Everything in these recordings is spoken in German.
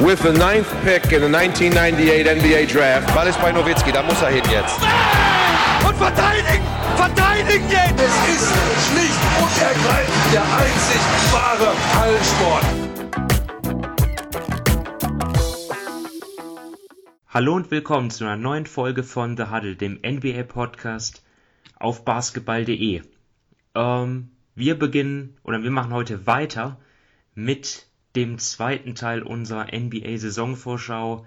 with the ninth pick in the 1998 NBA Draft. Ball ist bei Nowitzki, da muss er hin jetzt. Und verteidigen! Verteidigen jetzt! Es ist schlicht und ergreifend der einzig wahre Hallensport. Hallo und willkommen zu einer neuen Folge von The Huddle, dem NBA-Podcast auf basketball.de. Ähm, wir beginnen oder wir machen heute weiter mit dem zweiten Teil unserer NBA-Saisonvorschau.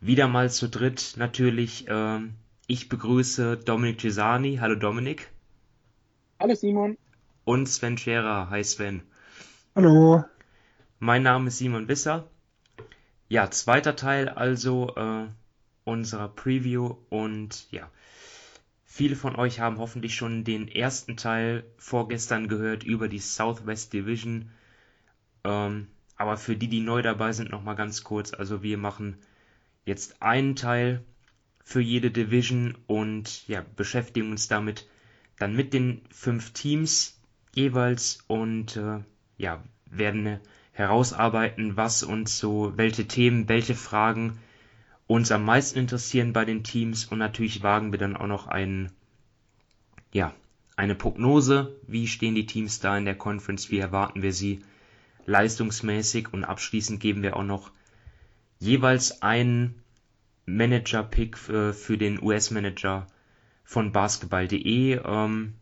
Wieder mal zu dritt natürlich. Ähm, ich begrüße Dominik Cisani. Hallo Dominik. Hallo Simon. Und Sven Scherer. Hi Sven. Hallo. Mein Name ist Simon Wisser. Ja, zweiter Teil also äh, unserer Preview und ja, viele von euch haben hoffentlich schon den ersten Teil vorgestern gehört über die Southwest Division. Ähm, aber für die, die neu dabei sind, nochmal ganz kurz. Also wir machen jetzt einen Teil für jede Division und ja, beschäftigen uns damit dann mit den fünf Teams jeweils und äh, ja, werden herausarbeiten, was uns so, welche Themen, welche Fragen uns am meisten interessieren bei den Teams. Und natürlich wagen wir dann auch noch einen, ja, eine Prognose, wie stehen die Teams da in der Conference, wie erwarten wir sie leistungsmäßig und abschließend geben wir auch noch jeweils einen Manager-Pick für, für den US-Manager von basketball.de. Ähm,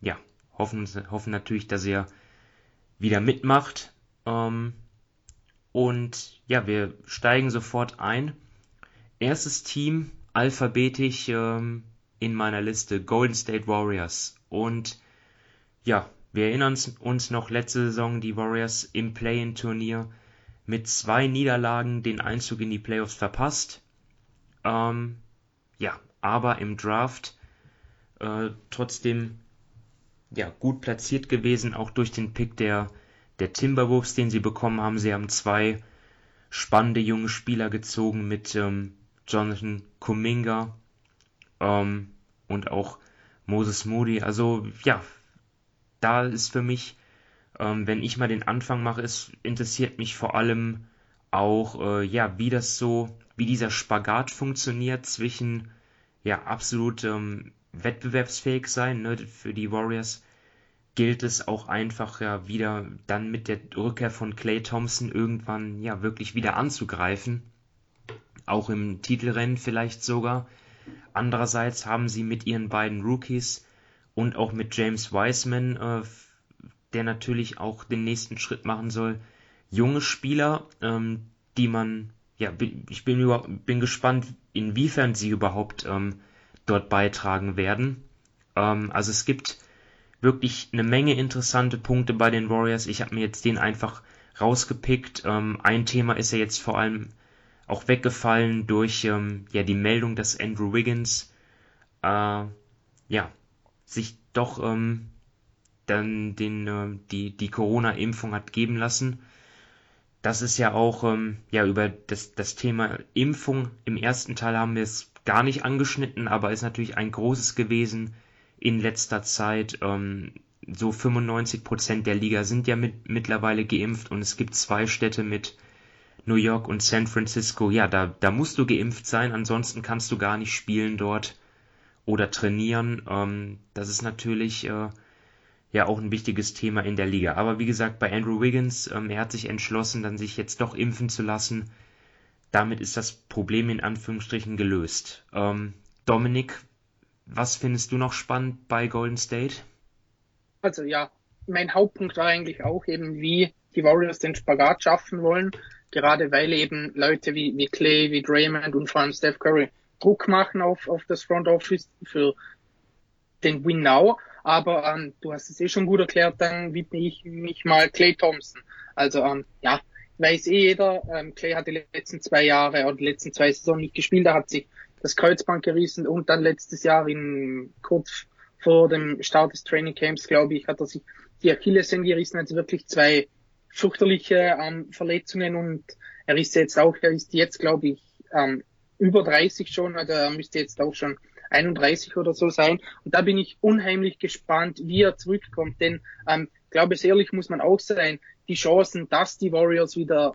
ja, hoffen, hoffen natürlich, dass er wieder mitmacht. Ähm, und ja, wir steigen sofort ein. Erstes Team alphabetisch ähm, in meiner Liste Golden State Warriors. Und ja, wir erinnern uns noch letzte Saison die Warriors im Play-in-Turnier mit zwei Niederlagen den Einzug in die Playoffs verpasst. Ähm, ja, aber im Draft äh, trotzdem ja gut platziert gewesen, auch durch den Pick der der Timberwolves, den sie bekommen haben. Sie haben zwei spannende junge Spieler gezogen mit ähm, Jonathan Kuminga ähm, und auch Moses Moody. Also ja, da ist für mich, ähm, wenn ich mal den Anfang mache, es interessiert mich vor allem auch, äh, ja, wie das so, wie dieser Spagat funktioniert zwischen, ja, absolut ähm, wettbewerbsfähig sein. Ne? Für die Warriors gilt es auch einfach ja wieder dann mit der Rückkehr von Clay Thompson irgendwann ja wirklich wieder anzugreifen. Auch im Titelrennen vielleicht sogar. Andererseits haben sie mit ihren beiden Rookies und auch mit James Wiseman, äh, der natürlich auch den nächsten Schritt machen soll. Junge Spieler, ähm, die man, ja, ich bin, über, bin gespannt, inwiefern sie überhaupt ähm, dort beitragen werden. Ähm, also es gibt wirklich eine Menge interessante Punkte bei den Warriors. Ich habe mir jetzt den einfach rausgepickt. Ähm, ein Thema ist ja jetzt vor allem auch weggefallen durch ähm, ja die Meldung, dass Andrew Wiggins äh, ja sich doch ähm, dann den, äh, die, die Corona-Impfung hat geben lassen. Das ist ja auch, ähm, ja, über das, das Thema Impfung im ersten Teil haben wir es gar nicht angeschnitten, aber ist natürlich ein großes gewesen in letzter Zeit. Ähm, so 95 Prozent der Liga sind ja mit, mittlerweile geimpft und es gibt zwei Städte mit New York und San Francisco. Ja, da, da musst du geimpft sein, ansonsten kannst du gar nicht spielen dort oder trainieren. Ähm, das ist natürlich äh, ja auch ein wichtiges Thema in der Liga. Aber wie gesagt, bei Andrew Wiggins, ähm, er hat sich entschlossen, dann sich jetzt doch impfen zu lassen. Damit ist das Problem in Anführungsstrichen gelöst. Ähm, Dominik, was findest du noch spannend bei Golden State? Also ja, mein Hauptpunkt war eigentlich auch eben, wie die Warriors den Spagat schaffen wollen, gerade weil eben Leute wie, wie Clay, wie Draymond und vor allem Steph Curry Druck machen auf, auf das Front Office für den Win Now. Aber ähm, du hast es eh schon gut erklärt, dann widme ich mich mal Clay Thompson. Also ähm, ja, weiß eh jeder, ähm, Clay hat die letzten zwei Jahre oder die letzten zwei Saison nicht gespielt, da hat sich das Kreuzband gerissen und dann letztes Jahr in kurz vor dem Start des Training Camps, glaube ich, hat er sich die Achillessehne gerissen, also wirklich zwei fürchterliche ähm, Verletzungen und er ist jetzt auch, er ist jetzt, glaube ich, ähm, über 30 schon, also er müsste jetzt auch schon 31 oder so sein. Und da bin ich unheimlich gespannt, wie er zurückkommt. Denn ähm, glaube es ehrlich muss man auch sein, die Chancen, dass die Warriors wieder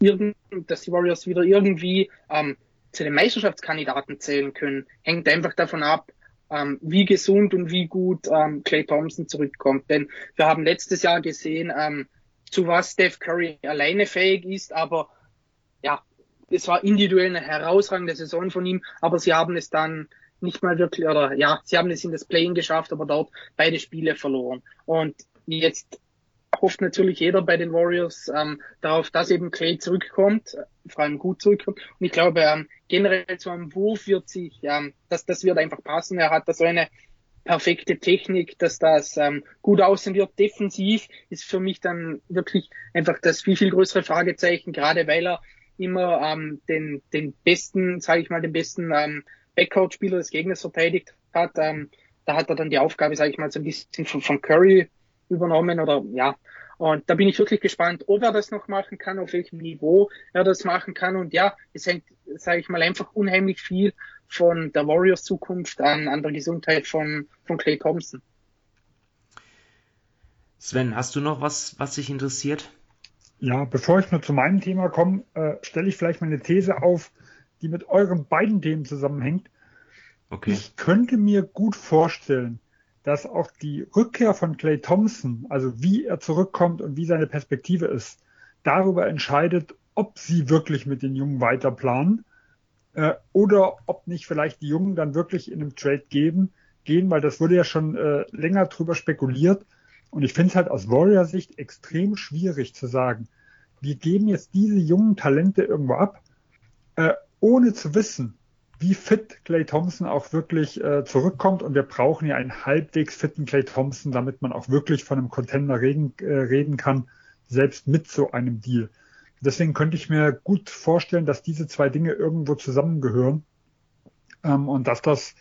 irgend, dass die Warriors wieder irgendwie ähm, zu den Meisterschaftskandidaten zählen können, hängt einfach davon ab, ähm, wie gesund und wie gut ähm, Clay Thompson zurückkommt. Denn wir haben letztes Jahr gesehen, ähm, zu was Steph Curry alleine fähig ist, aber ja, es war individuell eine herausragende Saison von ihm, aber sie haben es dann nicht mal wirklich, oder ja, sie haben es in das Play-in geschafft, aber dort beide Spiele verloren. Und jetzt hofft natürlich jeder bei den Warriors ähm, darauf, dass eben Clay zurückkommt, vor allem gut zurückkommt. Und ich glaube, ähm, generell zu einem Wurf wird sich, ähm, das, das wird einfach passen. Er hat da so eine perfekte Technik, dass das ähm, gut aussehen wird. Defensiv ist für mich dann wirklich einfach das viel, viel größere Fragezeichen, gerade weil er immer ähm, den, den besten, sage ich mal, den besten ähm, Backcourt-Spieler des Gegners verteidigt hat. Ähm, da hat er dann die Aufgabe, sage ich mal, so ein bisschen von, von Curry übernommen oder ja. Und da bin ich wirklich gespannt, ob er das noch machen kann, auf welchem Niveau er das machen kann. Und ja, es hängt, sage ich mal, einfach unheimlich viel von der Warriors Zukunft an, an der Gesundheit von, von Clay Thompson. Sven, hast du noch was, was dich interessiert? Ja, bevor ich nur zu meinem Thema komme, äh, stelle ich vielleicht mal eine These auf, die mit euren beiden Themen zusammenhängt. Okay. Ich könnte mir gut vorstellen, dass auch die Rückkehr von Clay Thompson, also wie er zurückkommt und wie seine Perspektive ist, darüber entscheidet, ob sie wirklich mit den Jungen weiter planen äh, oder ob nicht vielleicht die Jungen dann wirklich in einem Trade geben, gehen, weil das wurde ja schon äh, länger drüber spekuliert. Und ich finde es halt aus Warrior-Sicht extrem schwierig zu sagen, wir geben jetzt diese jungen Talente irgendwo ab, äh, ohne zu wissen, wie fit Clay Thompson auch wirklich äh, zurückkommt. Und wir brauchen ja einen halbwegs fitten Clay Thompson, damit man auch wirklich von einem Contender reden, äh, reden kann, selbst mit so einem Deal. Deswegen könnte ich mir gut vorstellen, dass diese zwei Dinge irgendwo zusammengehören ähm, und dass das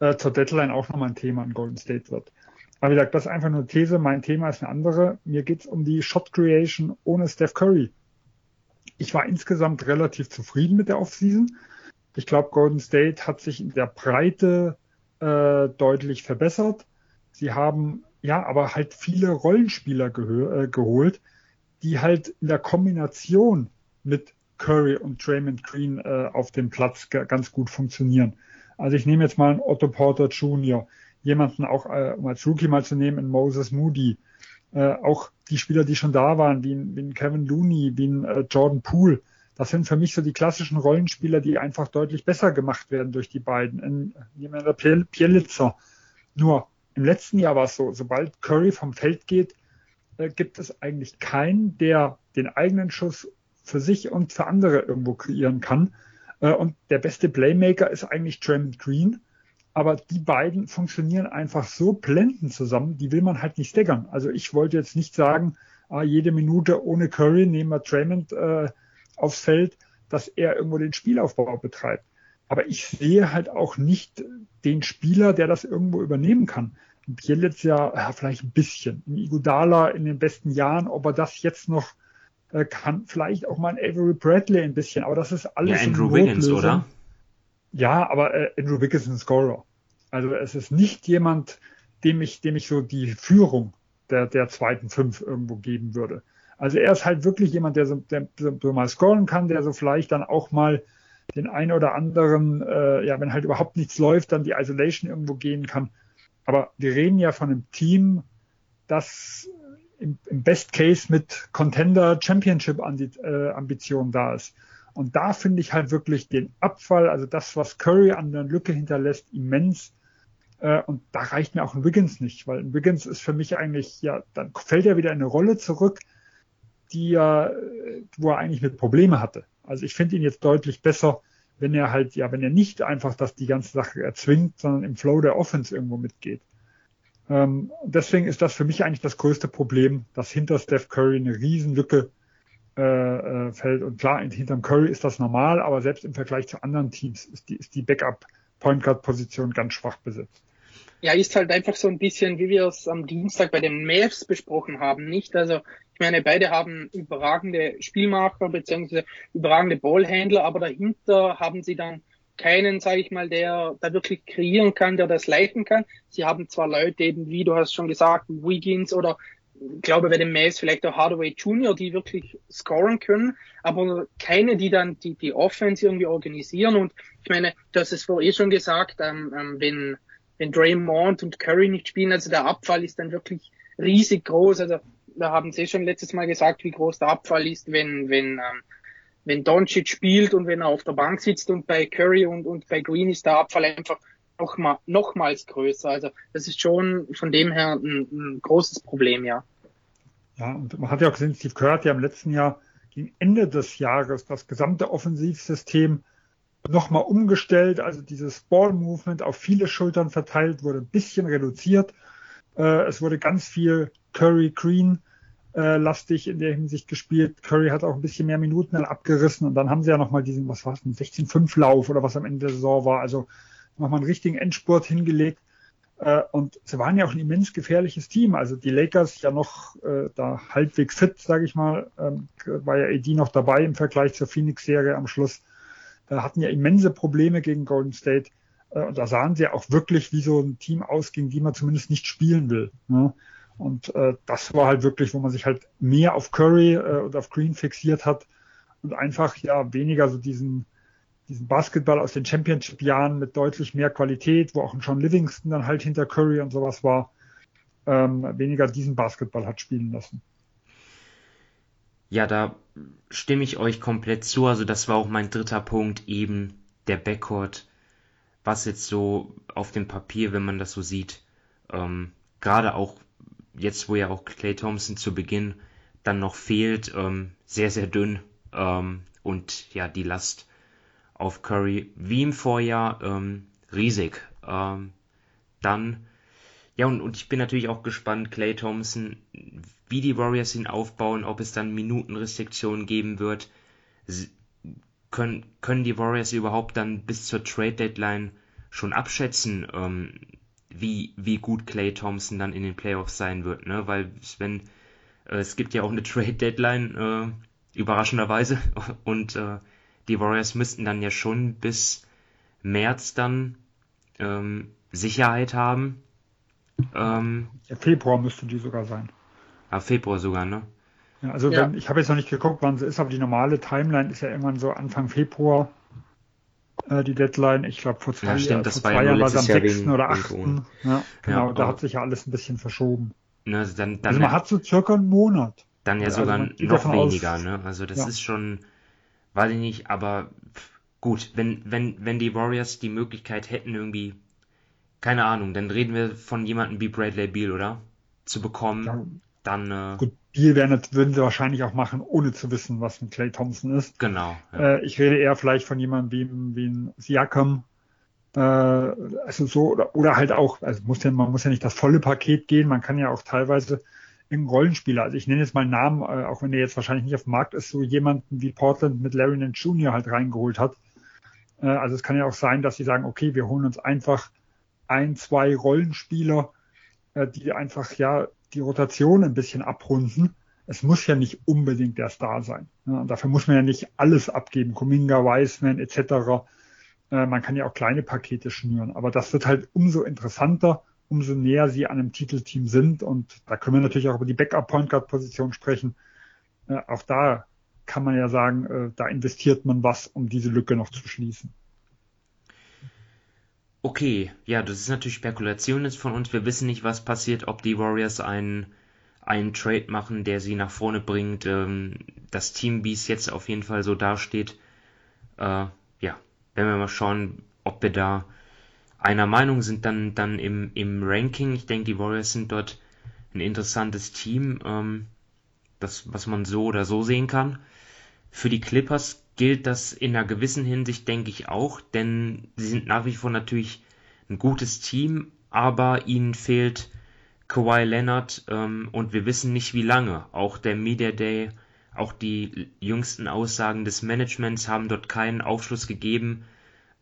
äh, zur Deadline auch nochmal ein Thema in Golden State wird. Aber wie gesagt, das ist einfach nur These. Mein Thema ist eine andere. Mir geht es um die Shot Creation ohne Steph Curry. Ich war insgesamt relativ zufrieden mit der Offseason. Ich glaube, Golden State hat sich in der Breite äh, deutlich verbessert. Sie haben ja aber halt viele Rollenspieler äh, geholt, die halt in der Kombination mit Curry und Draymond Green äh, auf dem Platz ganz gut funktionieren. Also ich nehme jetzt mal einen Otto Porter Jr., jemanden auch, äh, um als Rookie mal zu nehmen, in Moses Moody, äh, auch die Spieler, die schon da waren, wie ein, wie ein Kevin Looney, wie ein äh, Jordan Poole, das sind für mich so die klassischen Rollenspieler, die einfach deutlich besser gemacht werden durch die beiden. In, jemand der Pielitzer. Nur im letzten Jahr war es so, sobald Curry vom Feld geht, äh, gibt es eigentlich keinen, der den eigenen Schuss für sich und für andere irgendwo kreieren kann. Äh, und der beste Playmaker ist eigentlich Draymond Green. Aber die beiden funktionieren einfach so blendend zusammen, die will man halt nicht staggern. Also ich wollte jetzt nicht sagen, ah, jede Minute ohne Curry nehmen wir Draymond äh, aufs Feld, dass er irgendwo den Spielaufbau betreibt. Aber ich sehe halt auch nicht den Spieler, der das irgendwo übernehmen kann. Bielitz ja, ja vielleicht ein bisschen. Ein Igudala in den besten Jahren, ob er das jetzt noch äh, kann, vielleicht auch mal ein Avery Bradley ein bisschen, aber das ist alles. Ja, Andrew Wiggins, oder? Ja, aber äh, Andrew Wiggins ist ein Scorer. Also es ist nicht jemand, dem ich, dem ich so die Führung der, der zweiten fünf irgendwo geben würde. Also er ist halt wirklich jemand, der so, der so mal scoren kann, der so vielleicht dann auch mal den einen oder anderen, äh, ja, wenn halt überhaupt nichts läuft, dann die Isolation irgendwo gehen kann. Aber wir reden ja von einem Team, das im, im Best Case mit Contender Championship äh, Ambitionen da ist. Und da finde ich halt wirklich den Abfall, also das, was Curry an der Lücke hinterlässt, immens. Äh, und da reicht mir auch ein Wiggins nicht, weil ein Wiggins ist für mich eigentlich, ja, dann fällt er wieder in eine Rolle zurück, die er, wo er eigentlich mit Probleme hatte. Also ich finde ihn jetzt deutlich besser, wenn er halt, ja, wenn er nicht einfach das die ganze Sache erzwingt, sondern im Flow der Offense irgendwo mitgeht. Ähm, deswegen ist das für mich eigentlich das größte Problem, dass hinter Steph Curry eine Riesenlücke äh, äh, fällt. Und klar, hinterm Curry ist das normal, aber selbst im Vergleich zu anderen Teams ist die, ist die Backup Point Guard Position ganz schwach besetzt. Ja, ist halt einfach so ein bisschen, wie wir es am Dienstag bei den Mavs besprochen haben, nicht? Also ich meine, beide haben überragende Spielmacher beziehungsweise überragende Ballhändler, aber dahinter haben sie dann keinen, sage ich mal, der da wirklich kreieren kann, der das leiten kann. Sie haben zwar Leute eben, wie du hast schon gesagt, Wiggins oder glaube bei den Mays vielleicht auch Hardaway Jr., die wirklich scoren können, aber keine, die dann die, die Offense irgendwie organisieren. Und ich meine, hast es vorher eh schon gesagt, ähm, ähm, wenn, wenn Draymond und Curry nicht spielen, also der Abfall ist dann wirklich riesig groß. Also wir haben es eh schon letztes Mal gesagt, wie groß der Abfall ist, wenn, wenn, ähm, wenn Doncic spielt und wenn er auf der Bank sitzt und bei Curry und, und bei Green ist der Abfall einfach noch mal, nochmals größer. Also das ist schon von dem her ein, ein großes Problem, ja. Ja, und man hat ja auch gesehen, Steve Kerr hat ja im letzten Jahr gegen Ende des Jahres das gesamte Offensivsystem nochmal umgestellt, also dieses Ball-Movement auf viele Schultern verteilt, wurde ein bisschen reduziert. Äh, es wurde ganz viel Curry Green äh, lastig in der Hinsicht gespielt. Curry hat auch ein bisschen mehr Minuten dann abgerissen und dann haben sie ja nochmal diesen, was war es, einen 16-5-Lauf oder was am Ende der Saison war. Also nochmal einen richtigen Endspurt hingelegt. Äh, und sie waren ja auch ein immens gefährliches Team. Also die Lakers ja noch äh, da halbwegs fit, sage ich mal, ähm, war ja AD noch dabei im Vergleich zur Phoenix-Serie am Schluss. Äh, hatten ja immense Probleme gegen Golden State. Äh, und da sahen sie ja auch wirklich, wie so ein Team ausging, die man zumindest nicht spielen will. Ne? Und äh, das war halt wirklich, wo man sich halt mehr auf Curry äh, und auf Green fixiert hat und einfach ja weniger so diesen diesen Basketball aus den Championship-Jahren mit deutlich mehr Qualität, wo auch ein John Livingston dann halt hinter Curry und sowas war, ähm, weniger diesen Basketball hat spielen lassen. Ja, da stimme ich euch komplett zu. Also das war auch mein dritter Punkt, eben der Backcourt, was jetzt so auf dem Papier, wenn man das so sieht, ähm, gerade auch jetzt, wo ja auch Clay Thompson zu Beginn dann noch fehlt, ähm, sehr, sehr dünn ähm, und ja, die Last auf Curry wie im Vorjahr ähm, riesig. Ähm, dann, ja, und, und ich bin natürlich auch gespannt, Clay Thompson, wie die Warriors ihn aufbauen, ob es dann Minutenrestriktionen geben wird. Können, können die Warriors überhaupt dann bis zur Trade Deadline schon abschätzen, ähm, wie, wie gut Clay Thompson dann in den Playoffs sein wird, ne? Weil wenn äh, es gibt ja auch eine Trade Deadline, äh, überraschenderweise, und äh, die Warriors müssten dann ja schon bis März dann ähm, Sicherheit haben. Ähm, ja, Februar müsste die sogar sein. Ah, Februar sogar, ne? Ja, also ja. Wenn, ich habe jetzt noch nicht geguckt, wann sie ist, aber die normale Timeline ist ja irgendwann so Anfang Februar äh, die Deadline. Ich glaube vor zwei, ja, stimmt, vor zwei Jahren war es am 6. oder 8. Ja, genau, da hat sich ja alles ein bisschen verschoben. Ne, also, dann, dann also man hat so circa einen Monat. Dann ja also sogar noch weniger, aus, ne? Also das ist schon weiß ich nicht, aber gut, wenn, wenn, wenn die Warriors die Möglichkeit hätten, irgendwie, keine Ahnung, dann reden wir von jemandem wie Bradley Beal, oder? Zu bekommen, ja. dann. Äh, gut, Beal werden, würden sie wahrscheinlich auch machen, ohne zu wissen, was ein Clay Thompson ist. Genau. Ja. Äh, ich rede eher vielleicht von jemandem wie, wie ein Siakam, äh, also so, oder, oder halt auch, also muss ja, man muss ja nicht das volle Paket gehen, man kann ja auch teilweise irgendein Rollenspieler, also ich nenne jetzt mal einen Namen, äh, auch wenn der jetzt wahrscheinlich nicht auf dem Markt ist, so jemanden wie Portland mit Larry Nance Jr. halt reingeholt hat. Äh, also es kann ja auch sein, dass sie sagen, okay, wir holen uns einfach ein, zwei Rollenspieler, äh, die einfach ja die Rotation ein bisschen abrunden. Es muss ja nicht unbedingt der Star sein. Und dafür muss man ja nicht alles abgeben, Kuminga, Wiseman etc. Äh, man kann ja auch kleine Pakete schnüren, aber das wird halt umso interessanter umso näher sie an einem Titelteam sind. Und da können wir natürlich auch über die Backup-Point Guard-Position sprechen. Äh, auch da kann man ja sagen, äh, da investiert man was, um diese Lücke noch zu schließen. Okay, ja, das ist natürlich Spekulation jetzt von uns. Wir wissen nicht, was passiert, ob die Warriors einen, einen Trade machen, der sie nach vorne bringt. Ähm, das Team, wie es jetzt auf jeden Fall so dasteht, äh, ja, werden wir mal schauen, ob wir da einer Meinung sind dann, dann im, im Ranking. Ich denke, die Warriors sind dort ein interessantes Team, ähm, das, was man so oder so sehen kann. Für die Clippers gilt das in einer gewissen Hinsicht, denke ich auch, denn sie sind nach wie vor natürlich ein gutes Team, aber ihnen fehlt Kawhi Leonard ähm, und wir wissen nicht wie lange. Auch der Media Day, auch die jüngsten Aussagen des Managements haben dort keinen Aufschluss gegeben.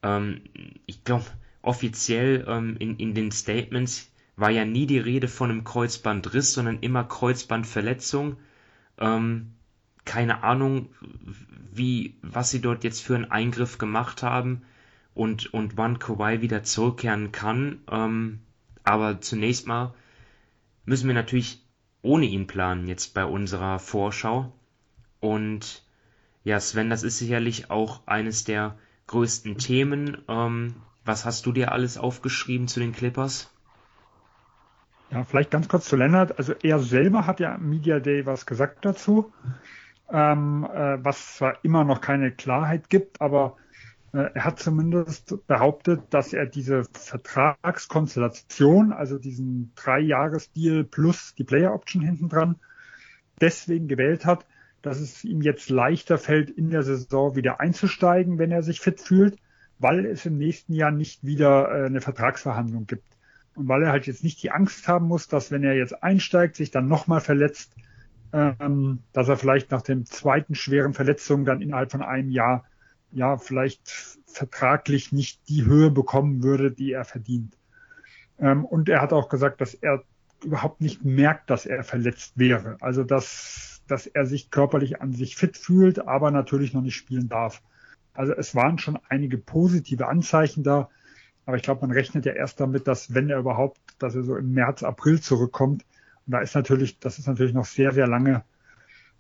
Ähm, ich glaube, offiziell ähm, in, in den Statements war ja nie die Rede von einem Kreuzbandriss, sondern immer Kreuzbandverletzung. Ähm, keine Ahnung, wie, was sie dort jetzt für einen Eingriff gemacht haben und, und wann Kawhi wieder zurückkehren kann. Ähm, aber zunächst mal müssen wir natürlich ohne ihn planen jetzt bei unserer Vorschau. Und ja, Sven, das ist sicherlich auch eines der größten Themen. Ähm, was hast du dir alles aufgeschrieben zu den Clippers? Ja, vielleicht ganz kurz zu Lennart. Also er selber hat ja Media Day was gesagt dazu, ähm, äh, was zwar immer noch keine Klarheit gibt, aber äh, er hat zumindest behauptet, dass er diese Vertragskonstellation, also diesen Drei-Jahres-Deal plus die Player-Option hinten dran, deswegen gewählt hat, dass es ihm jetzt leichter fällt, in der Saison wieder einzusteigen, wenn er sich fit fühlt, weil es im nächsten Jahr nicht wieder äh, eine Vertragsverhandlung gibt. Und weil er halt jetzt nicht die Angst haben muss, dass wenn er jetzt einsteigt, sich dann nochmal verletzt, ähm, dass er vielleicht nach dem zweiten schweren Verletzung dann innerhalb von einem Jahr ja vielleicht vertraglich nicht die Höhe bekommen würde, die er verdient. Ähm, und er hat auch gesagt, dass er überhaupt nicht merkt, dass er verletzt wäre. Also dass, dass er sich körperlich an sich fit fühlt, aber natürlich noch nicht spielen darf. Also es waren schon einige positive Anzeichen da, aber ich glaube, man rechnet ja erst damit, dass wenn er überhaupt, dass er so im März, April zurückkommt. Und da ist natürlich, das ist natürlich noch sehr, sehr lange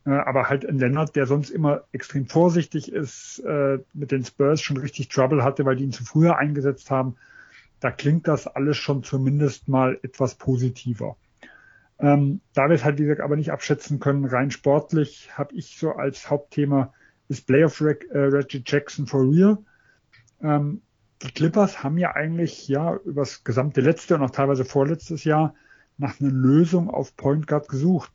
äh, aber halt ein Lennart, der sonst immer extrem vorsichtig ist, äh, mit den Spurs schon richtig Trouble hatte, weil die ihn zu früher eingesetzt haben. Da klingt das alles schon zumindest mal etwas positiver. Ähm, da wir es halt, wie gesagt, aber nicht abschätzen können, rein sportlich, habe ich so als Hauptthema ist Playoff Reg äh, Reggie Jackson for real. Ähm, die Clippers haben ja eigentlich ja übers gesamte letzte und auch teilweise vorletztes Jahr nach einer Lösung auf Point Guard gesucht.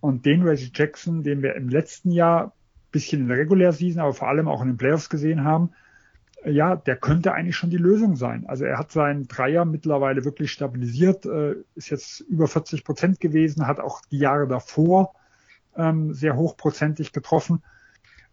Und den Reggie Jackson, den wir im letzten Jahr bisschen in der Regular Season, aber vor allem auch in den Playoffs gesehen haben, ja, der könnte eigentlich schon die Lösung sein. Also er hat seinen Dreier mittlerweile wirklich stabilisiert, äh, ist jetzt über 40 Prozent gewesen, hat auch die Jahre davor ähm, sehr hochprozentig getroffen, äh,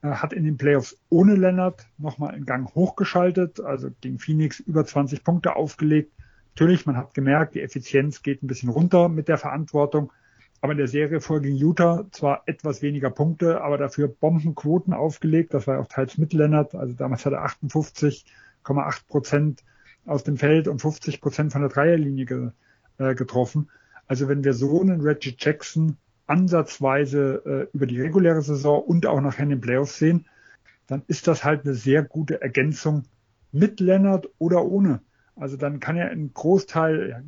hat in den Playoffs ohne Leonard nochmal einen Gang hochgeschaltet, also gegen Phoenix über 20 Punkte aufgelegt. Natürlich, man hat gemerkt, die Effizienz geht ein bisschen runter mit der Verantwortung, aber in der Serie vor gegen Utah zwar etwas weniger Punkte, aber dafür Bombenquoten aufgelegt. Das war auch teils mit Lennart. Also damals hat er 58,8 Prozent aus dem Feld und 50 Prozent von der Dreierlinie ge, äh, getroffen. Also wenn wir so einen Reggie Jackson ansatzweise äh, über die reguläre Saison und auch nachher in den Playoffs sehen, dann ist das halt eine sehr gute Ergänzung mit Lennart oder ohne. Also dann kann er einen Großteil, ja,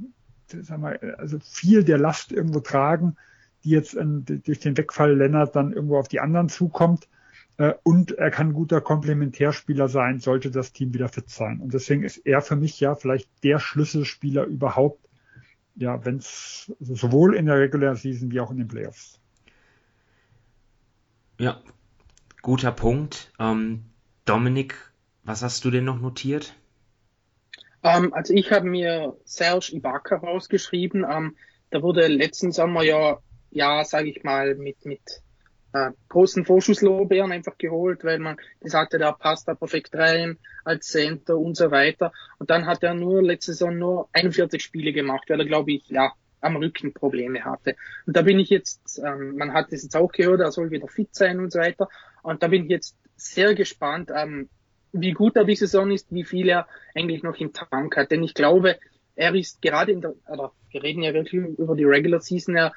sag mal, also viel der Last irgendwo tragen, die jetzt in, durch den Wegfall Lennart dann irgendwo auf die anderen zukommt. Äh, und er kann guter Komplementärspieler sein, sollte das Team wieder fit sein. Und deswegen ist er für mich ja vielleicht der Schlüsselspieler überhaupt, ja, wenn es also sowohl in der Regular Season wie auch in den Playoffs. Ja, guter Punkt. Ähm, Dominik, was hast du denn noch notiert? Ähm, also ich habe mir Serge Ibaka rausgeschrieben. Ähm, da wurde letzten Sommer ja, ja, sage ich mal, mit mit äh, großen Vorschusslorbeeren einfach geholt, weil man gesagt hat, er passt da perfekt rein als Center und so weiter. Und dann hat er nur letzte Saison nur 41 Spiele gemacht, weil er, glaube ich, ja, am Rücken Probleme hatte. Und da bin ich jetzt, ähm, man hat es jetzt auch gehört, er soll wieder fit sein und so weiter. Und da bin ich jetzt sehr gespannt, ähm, wie gut er die Saison ist, wie viel er eigentlich noch im Tank hat. Denn ich glaube, er ist gerade in der, oder wir reden ja wirklich über die Regular Season, er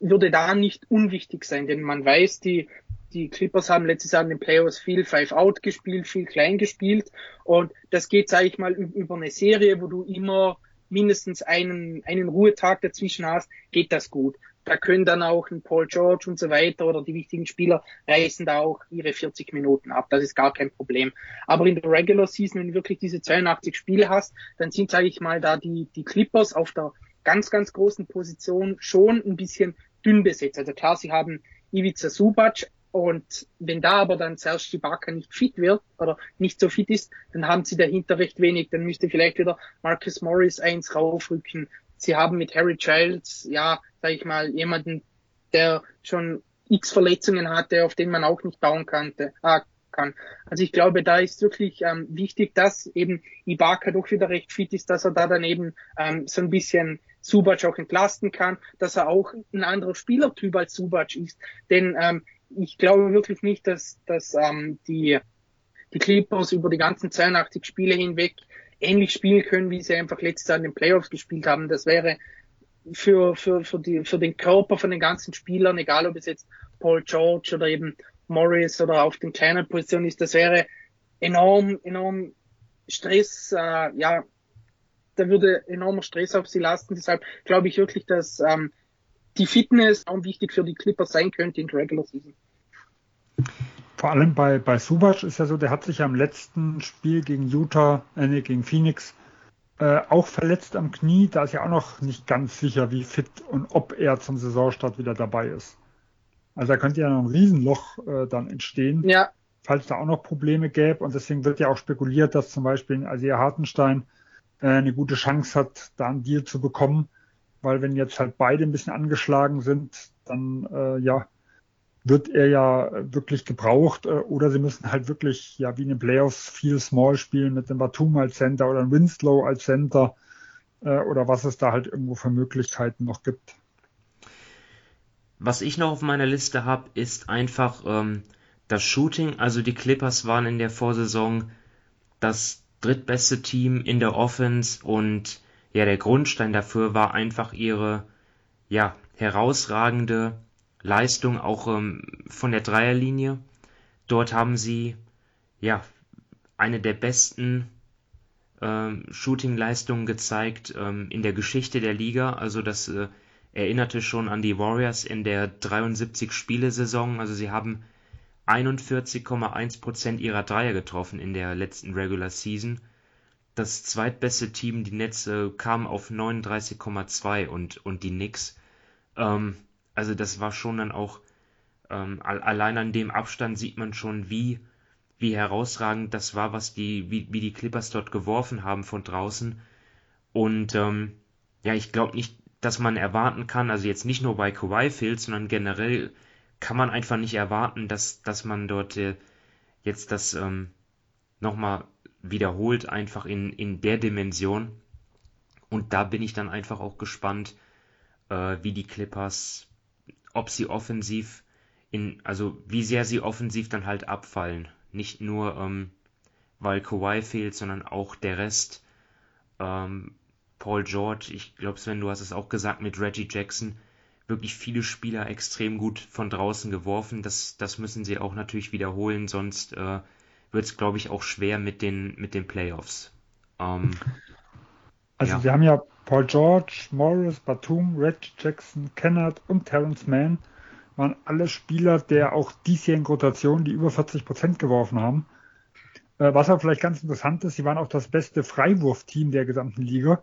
würde da nicht unwichtig sein, denn man weiß, die, die Clippers haben letztes Jahr in den Playoffs viel Five-Out gespielt, viel klein gespielt und das geht, sage ich mal, über eine Serie, wo du immer mindestens einen, einen Ruhetag dazwischen hast, geht das gut. Da können dann auch ein Paul George und so weiter oder die wichtigen Spieler reißen da auch ihre 40 Minuten ab. Das ist gar kein Problem. Aber in der Regular Season, wenn du wirklich diese 82 Spiele hast, dann sind, sage ich mal, da die, die Clippers auf der ganz, ganz großen Position schon ein bisschen dünn besetzt. Also klar, sie haben Ivica Subac, und wenn da aber dann Serge Ibaka nicht fit wird oder nicht so fit ist, dann haben sie dahinter recht wenig. Dann müsste vielleicht wieder Marcus Morris eins raufrücken. Sie haben mit Harry Childs, ja, sag ich mal, jemanden, der schon x Verletzungen hatte, auf den man auch nicht bauen kannte, ah, kann. Also ich glaube, da ist wirklich ähm, wichtig, dass eben Ibaka doch wieder recht fit ist, dass er da dann eben ähm, so ein bisschen Subac auch entlasten kann, dass er auch ein anderer Spielertyp als Subac ist. Denn ähm, ich glaube wirklich nicht, dass, dass ähm, die, die Clippers über die ganzen 82 Spiele hinweg ähnlich spielen können, wie sie einfach letztes Jahr in den Playoffs gespielt haben. Das wäre für, für, für, die, für den Körper von den ganzen Spielern, egal ob es jetzt Paul George oder eben Morris oder auf den kleinen Positionen ist, das wäre enorm, enorm Stress, äh, ja, da würde enormer Stress auf sie lasten. Deshalb glaube ich wirklich, dass ähm, die Fitness auch wichtig für die Clippers sein könnte in der Regular Season. Vor allem bei, bei Subac ist ja so, der hat sich ja im letzten Spiel gegen Utah, äh, nee, gegen Phoenix äh, auch verletzt am Knie. Da ist ja auch noch nicht ganz sicher, wie fit und ob er zum Saisonstart wieder dabei ist. Also da könnte ja noch ein Riesenloch äh, dann entstehen, ja. falls da auch noch Probleme gäbe. Und deswegen wird ja auch spekuliert, dass zum Beispiel Asia Hartenstein eine gute Chance hat, da einen Deal zu bekommen. Weil wenn jetzt halt beide ein bisschen angeschlagen sind, dann äh, ja wird er ja wirklich gebraucht äh, oder sie müssen halt wirklich ja wie in den Playoffs viel Small spielen mit dem Batum als Center oder einem Winslow als Center äh, oder was es da halt irgendwo für Möglichkeiten noch gibt. Was ich noch auf meiner Liste habe, ist einfach ähm, das Shooting. Also die Clippers waren in der Vorsaison das drittbeste Team in der Offense und ja, der Grundstein dafür war einfach ihre ja, herausragende Leistung auch ähm, von der Dreierlinie. Dort haben sie ja eine der besten ähm, Shooting-Leistungen gezeigt ähm, in der Geschichte der Liga. Also das äh, erinnerte schon an die Warriors in der 73-Spiele-Saison. Also sie haben 41,1% ihrer Dreier getroffen in der letzten Regular Season. Das zweitbeste Team, die Netze, kam auf 39,2 und, und die Knicks. Ähm, also das war schon dann auch, ähm, allein an dem Abstand sieht man schon, wie, wie herausragend das war, was die, wie, wie die Clippers dort geworfen haben von draußen. Und ähm, ja, ich glaube nicht, dass man erwarten kann, also jetzt nicht nur bei Kawhi Field, sondern generell kann man einfach nicht erwarten, dass, dass man dort äh, jetzt das ähm, nochmal wiederholt, einfach in, in der Dimension. Und da bin ich dann einfach auch gespannt, äh, wie die Clippers, ob sie offensiv in, also wie sehr sie offensiv dann halt abfallen. Nicht nur, ähm, weil Kawhi fehlt, sondern auch der Rest. Ähm, Paul George, ich glaube, Sven, du hast es auch gesagt mit Reggie Jackson, wirklich viele Spieler extrem gut von draußen geworfen. Das, das müssen sie auch natürlich wiederholen, sonst äh, wird es, glaube ich, auch schwer mit den, mit den Playoffs. Ähm, also ja. wir haben ja Paul George, Morris, Batum, Reggie Jackson, Kennard und Terrence Mann waren alle Spieler der auch diesjährigen Rotation, die über 40 Prozent geworfen haben. Äh, was aber vielleicht ganz interessant ist, sie waren auch das beste Freiwurfteam der gesamten Liga.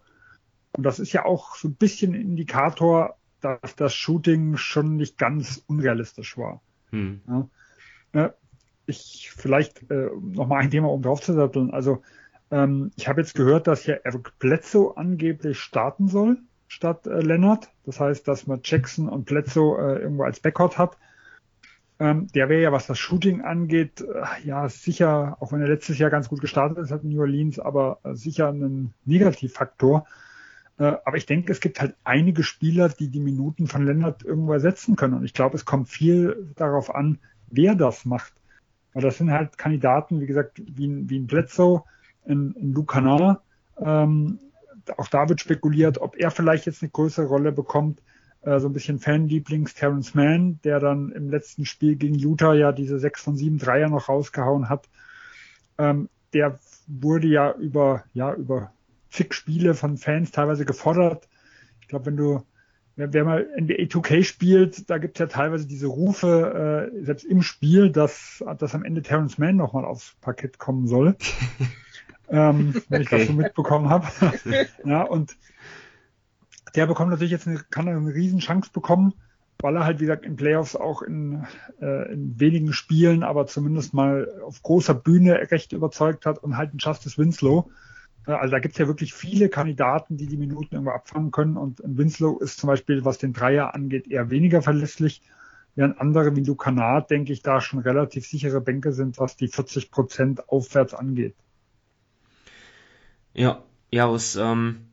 Und das ist ja auch so ein bisschen ein Indikator, dass das Shooting schon nicht ganz unrealistisch war. Hm. Ja. Ne, ich vielleicht äh, noch mal ein Thema, um drauf zu satteln. Also ähm, ich habe jetzt gehört, dass ja Eric Bledsoe angeblich starten soll statt äh, Leonard. Das heißt, dass man Jackson und Bledsoe äh, irgendwo als Backcourt hat. Ähm, der wäre ja, was das Shooting angeht, äh, ja sicher, auch wenn er letztes Jahr ganz gut gestartet ist, hat New Orleans, aber äh, sicher ein Negativfaktor. Äh, aber ich denke, es gibt halt einige Spieler, die die Minuten von Lennart irgendwo ersetzen können. Und ich glaube, es kommt viel darauf an, wer das macht. Weil das sind halt Kandidaten, wie gesagt, wie, wie ein Bledsoe, ein, ein Lucanar. Ähm, auch da wird spekuliert, ob er vielleicht jetzt eine größere Rolle bekommt. Äh, so ein bisschen Fanlieblings Terrence Mann, der dann im letzten Spiel gegen Utah ja diese 6 von 7 Dreier noch rausgehauen hat. Ähm, der wurde ja über, ja, über zig Spiele von Fans teilweise gefordert. Ich glaube, wenn du, wer, wer mal NBA 2K spielt, da gibt es ja teilweise diese Rufe, äh, selbst im Spiel, dass, dass am Ende Terrence Mann nochmal aufs Parkett kommen soll. ähm, wenn ich das so mitbekommen habe. ja, und der bekommt natürlich jetzt eine, kann eine riesen Chance bekommen, weil er halt, wie gesagt, in Playoffs auch in, äh, in wenigen Spielen, aber zumindest mal auf großer Bühne recht überzeugt hat und halt ein Justice Winslow, also da gibt es ja wirklich viele Kandidaten, die die Minuten irgendwo abfangen können. Und Winslow ist zum Beispiel, was den Dreier angeht, eher weniger verlässlich. Während andere wie Lucanat, denke ich, da schon relativ sichere Bänke sind, was die 40 Prozent aufwärts angeht. Ja, ja, aus, ähm,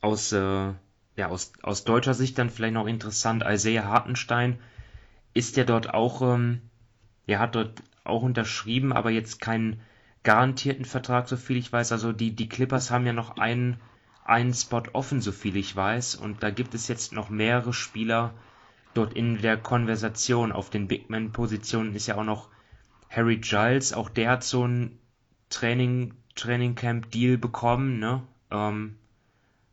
aus, äh, ja, aus, aus deutscher Sicht dann vielleicht noch interessant, Isaiah Hartenstein ist ja dort auch, ähm, er hat dort auch unterschrieben, aber jetzt keinen garantierten Vertrag, so viel ich weiß. Also die, die Clippers haben ja noch einen, einen Spot offen, so viel ich weiß. Und da gibt es jetzt noch mehrere Spieler dort in der Konversation. Auf den Big Man-Positionen ist ja auch noch Harry Giles. Auch der hat so ein Training, Training Camp Deal bekommen. Ne? Ähm,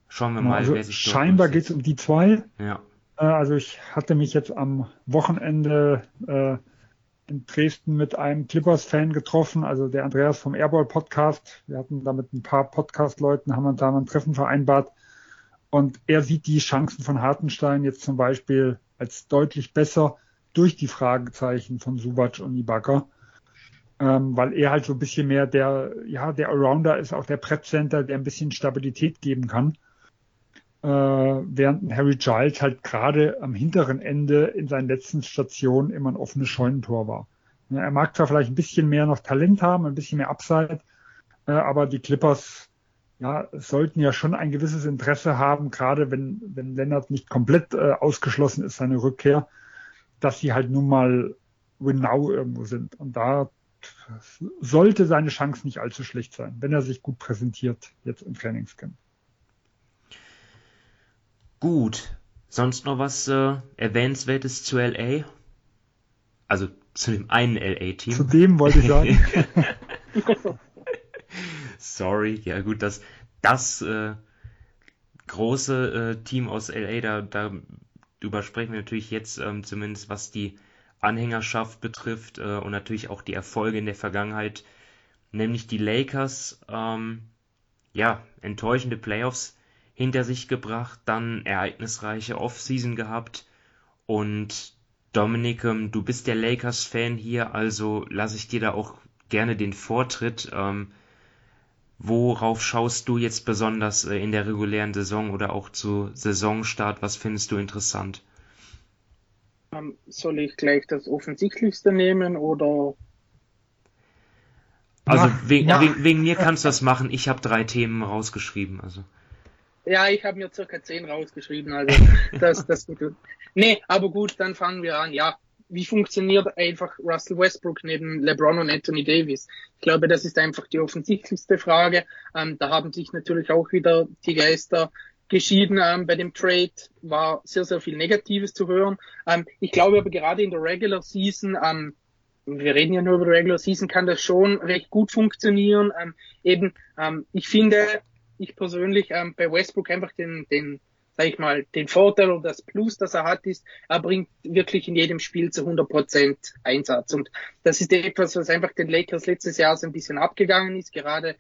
schauen wir mal, also wer sich Scheinbar geht es um die zwei. Ja. Äh, also ich hatte mich jetzt am Wochenende äh, in Dresden mit einem Clippers-Fan getroffen, also der Andreas vom Airball Podcast. Wir hatten da mit ein paar Podcast-Leuten, haben da ein Treffen vereinbart. Und er sieht die Chancen von Hartenstein jetzt zum Beispiel als deutlich besser durch die Fragezeichen von Subac und Ibaka. Ähm, weil er halt so ein bisschen mehr der, ja, der Arounder ist, auch der Prep-Center, der ein bisschen Stabilität geben kann. Äh, während Harry Giles halt gerade am hinteren Ende in seinen letzten Stationen immer ein offenes Scheunentor war. Er mag zwar vielleicht ein bisschen mehr noch Talent haben, ein bisschen mehr Upside, äh, aber die Clippers ja, sollten ja schon ein gewisses Interesse haben, gerade wenn, wenn Lennart nicht komplett äh, ausgeschlossen ist, seine Rückkehr, dass sie halt nun mal genau irgendwo sind. Und da sollte seine Chance nicht allzu schlecht sein, wenn er sich gut präsentiert jetzt im Trainingscamp. Gut. Sonst noch was äh, Erwähnenswertes zu LA? Also zu dem einen LA-Team. Zu dem wollte ich sagen. Sorry, ja gut, das, das äh, große äh, Team aus LA, da, da übersprechen wir natürlich jetzt ähm, zumindest, was die Anhängerschaft betrifft äh, und natürlich auch die Erfolge in der Vergangenheit, nämlich die Lakers, ähm, ja, enttäuschende Playoffs hinter sich gebracht, dann ereignisreiche Offseason gehabt und Dominik, du bist der Lakers-Fan hier, also lasse ich dir da auch gerne den Vortritt. Ähm, worauf schaust du jetzt besonders äh, in der regulären Saison oder auch zu Saisonstart? Was findest du interessant? Ähm, soll ich gleich das Offensichtlichste nehmen oder? Also wegen, wegen, wegen, mir kannst du das machen. Ich habe drei Themen rausgeschrieben. Also. Ja, ich habe mir circa zehn rausgeschrieben, also das, das gut. Nee, aber gut, dann fangen wir an. Ja, wie funktioniert einfach Russell Westbrook neben LeBron und Anthony Davis? Ich glaube, das ist einfach die offensichtlichste Frage. Ähm, da haben sich natürlich auch wieder die Geister geschieden ähm, bei dem Trade. War sehr, sehr viel Negatives zu hören. Ähm, ich glaube aber gerade in der Regular Season, ähm, wir reden ja nur über die Regular Season, kann das schon recht gut funktionieren. Ähm, eben, ähm, ich finde, ich persönlich ähm, bei Westbrook einfach den, den, sag ich mal, den Vorteil oder das Plus, das er hat, ist, er bringt wirklich in jedem Spiel zu 100 Prozent Einsatz. Und das ist etwas, was einfach den Lakers letztes Jahr so ein bisschen abgegangen ist. Gerade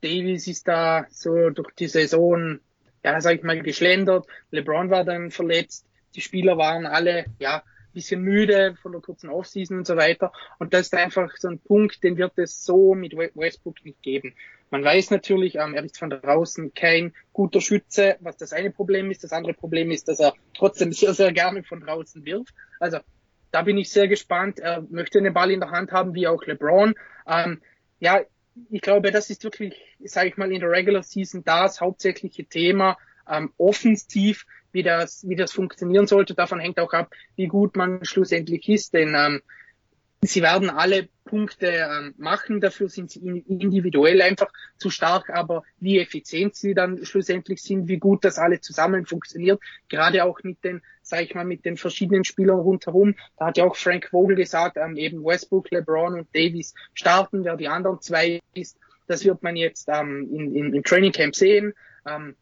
Davis ist da so durch die Saison, ja, sag ich mal, geschlendert. LeBron war dann verletzt. Die Spieler waren alle, ja, bisschen müde von der kurzen Offseason und so weiter. Und das ist einfach so ein Punkt, den wird es so mit Westbrook nicht geben. Man weiß natürlich, ähm, er ist von draußen kein guter Schütze, was das eine Problem ist. Das andere Problem ist, dass er trotzdem sehr, sehr gerne von draußen wirft. Also da bin ich sehr gespannt. Er möchte den Ball in der Hand haben, wie auch LeBron. Ähm, ja, ich glaube, das ist wirklich, sage ich mal, in der Regular Season das hauptsächliche Thema. Ähm, offensiv, wie das, wie das funktionieren sollte, davon hängt auch ab, wie gut man schlussendlich ist. Denn ähm, Sie werden alle Punkte ähm, machen, dafür sind sie individuell einfach zu stark, aber wie effizient sie dann schlussendlich sind, wie gut das alle zusammen funktioniert, gerade auch mit den, sage ich mal, mit den verschiedenen Spielern rundherum. Da hat ja auch Frank Vogel gesagt, ähm, eben Westbrook, LeBron und Davis starten, wer die anderen zwei ist. Das wird man jetzt ähm, in, in, im Training Camp sehen. Ähm,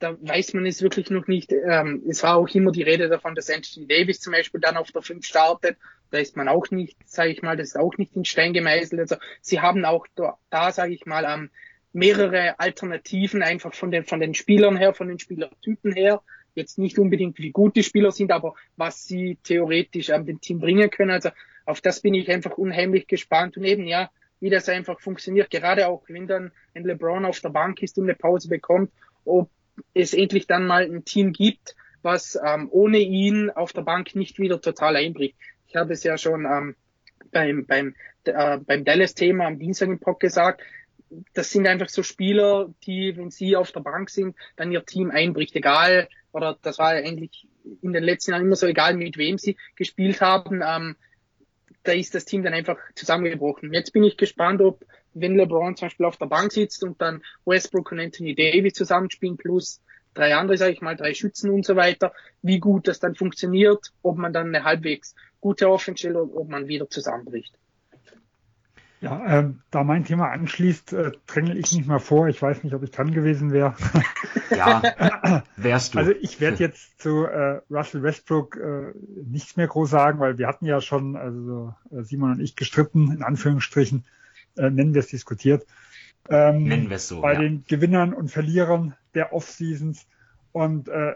da weiß man es wirklich noch nicht. Ähm, es war auch immer die Rede davon, dass Anthony Davis zum Beispiel dann auf der 5 startet. Da ist man auch nicht, sage ich mal, das ist auch nicht in Stein gemeißelt. Also sie haben auch da, da sage ich mal, ähm, mehrere Alternativen einfach von den, von den Spielern her, von den Spielertypen her. Jetzt nicht unbedingt, wie gut die Spieler sind, aber was sie theoretisch an ähm, dem Team bringen können. Also auf das bin ich einfach unheimlich gespannt. Und eben, ja, wie das einfach funktioniert, gerade auch wenn dann ein LeBron auf der Bank ist und eine Pause bekommt, ob es endlich dann mal ein Team gibt, was ähm, ohne ihn auf der Bank nicht wieder total einbricht. Ich habe es ja schon ähm, beim, beim, äh, beim Dallas-Thema am Dienstag im Pod gesagt, das sind einfach so Spieler, die, wenn sie auf der Bank sind, dann ihr Team einbricht, egal, oder das war ja eigentlich in den letzten Jahren immer so, egal mit wem sie gespielt haben, ähm, da ist das Team dann einfach zusammengebrochen. Jetzt bin ich gespannt, ob wenn LeBron zum Beispiel auf der Bank sitzt und dann Westbrook und Anthony Davis zusammenspielen plus drei andere, sage ich mal, drei Schützen und so weiter, wie gut das dann funktioniert, ob man dann eine halbwegs gute Offense stellt oder ob man wieder zusammenbricht. Ja, ähm, da mein Thema anschließt, äh, drängel ich nicht mal vor. Ich weiß nicht, ob ich dran gewesen wäre. ja, wärst du. Also ich werde jetzt zu äh, Russell Westbrook äh, nichts mehr groß sagen, weil wir hatten ja schon, also äh, Simon und ich gestritten, in Anführungsstrichen, äh, nennen wir es diskutiert. Ähm, nennen wir es so. Bei ja. den Gewinnern und Verlierern der Off-Seasons. Und äh,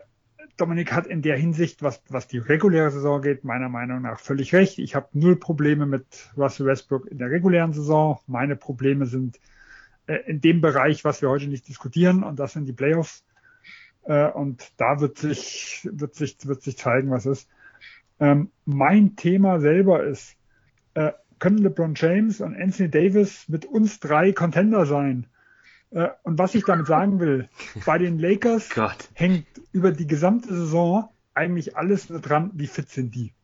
Dominik hat in der Hinsicht, was, was die reguläre Saison geht, meiner Meinung nach völlig recht. Ich habe null Probleme mit Russell Westbrook in der regulären Saison. Meine Probleme sind äh, in dem Bereich, was wir heute nicht diskutieren, und das sind die Playoffs. Äh, und da wird sich, wird sich, wird sich zeigen, was ist. Ähm, mein Thema selber ist, äh, können LeBron James und Anthony Davis mit uns drei Contender sein? Äh, und was ich damit sagen will, bei den Lakers Gott. hängt über die gesamte Saison eigentlich alles nur dran, wie fit sind die.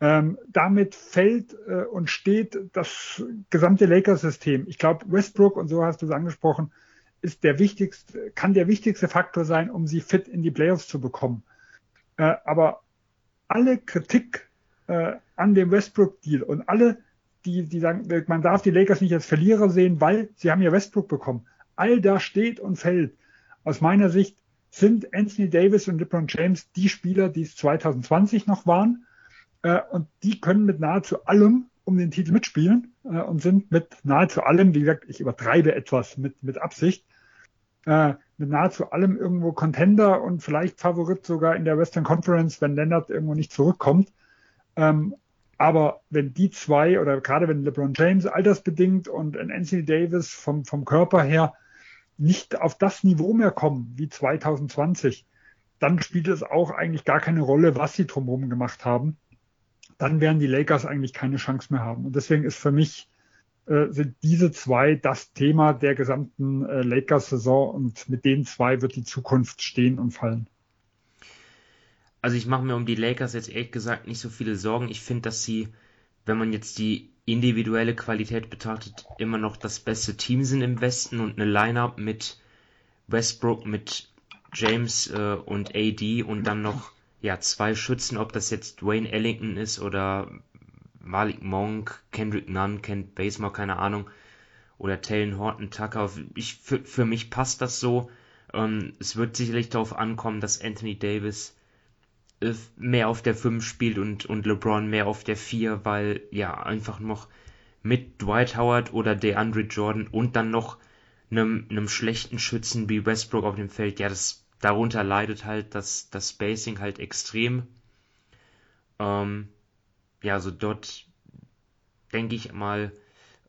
Ähm, damit fällt äh, und steht das gesamte Lakers-System. Ich glaube, Westbrook, und so hast du es angesprochen, ist der wichtigste, kann der wichtigste Faktor sein, um sie fit in die Playoffs zu bekommen. Äh, aber alle Kritik äh, an dem Westbrook-Deal und alle die, die sagen, man darf die Lakers nicht als Verlierer sehen, weil sie haben ja Westbrook bekommen. All da steht und fällt. Aus meiner Sicht sind Anthony Davis und LeBron James die Spieler, die es 2020 noch waren. Äh, und die können mit nahezu allem um den Titel mitspielen äh, und sind mit nahezu allem, wie gesagt, ich übertreibe etwas mit, mit Absicht, äh, mit nahezu allem irgendwo Contender und vielleicht Favorit sogar in der Western Conference, wenn Leonard irgendwo nicht zurückkommt. Ähm, aber wenn die zwei oder gerade wenn LeBron James altersbedingt und Anthony Davis vom, vom Körper her nicht auf das Niveau mehr kommen wie 2020, dann spielt es auch eigentlich gar keine Rolle, was sie drumherum gemacht haben. Dann werden die Lakers eigentlich keine Chance mehr haben. Und deswegen ist für mich äh, sind diese zwei das Thema der gesamten äh, Lakers-Saison und mit den zwei wird die Zukunft stehen und fallen. Also ich mache mir um die Lakers jetzt ehrlich gesagt nicht so viele Sorgen. Ich finde, dass sie, wenn man jetzt die individuelle Qualität betrachtet, immer noch das beste Team sind im Westen und eine Lineup mit Westbrook, mit James äh, und AD und dann noch ja zwei Schützen, ob das jetzt Dwayne Ellington ist oder Malik Monk, Kendrick Nunn, Kent Bazemore, keine Ahnung, oder Talon Horton Tucker. Ich, für, für mich passt das so. Ähm, es wird sicherlich darauf ankommen, dass Anthony Davis mehr auf der 5 spielt und, und LeBron mehr auf der 4, weil ja einfach noch mit Dwight Howard oder DeAndre Jordan und dann noch einem, einem schlechten Schützen wie Westbrook auf dem Feld, ja, das darunter leidet halt das, das Spacing halt extrem. Ähm, ja, also dort denke ich mal,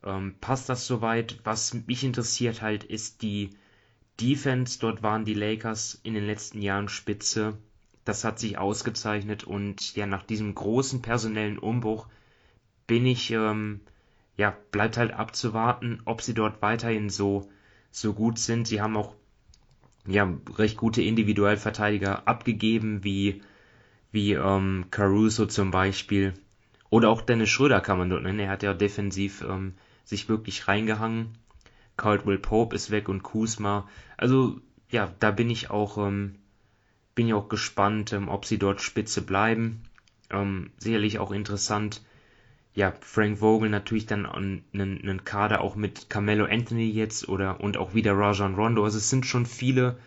ähm, passt das soweit. Was mich interessiert halt ist die Defense. Dort waren die Lakers in den letzten Jahren spitze das hat sich ausgezeichnet und ja, nach diesem großen personellen Umbruch bin ich, ähm, ja, bleibt halt abzuwarten, ob sie dort weiterhin so, so gut sind. Sie haben auch, ja, recht gute Individualverteidiger abgegeben, wie, wie, ähm, Caruso zum Beispiel. Oder auch Dennis Schröder kann man dort nennen. Er hat ja defensiv, ähm, sich wirklich reingehangen. Caldwell Pope ist weg und Kuzma. Also, ja, da bin ich auch, ähm, bin ja auch gespannt, ähm, ob sie dort spitze bleiben. Ähm, sicherlich auch interessant. Ja, Frank Vogel natürlich dann einen, einen Kader auch mit Carmelo Anthony jetzt oder und auch wieder Rajon Rondo. Also es sind schon viele.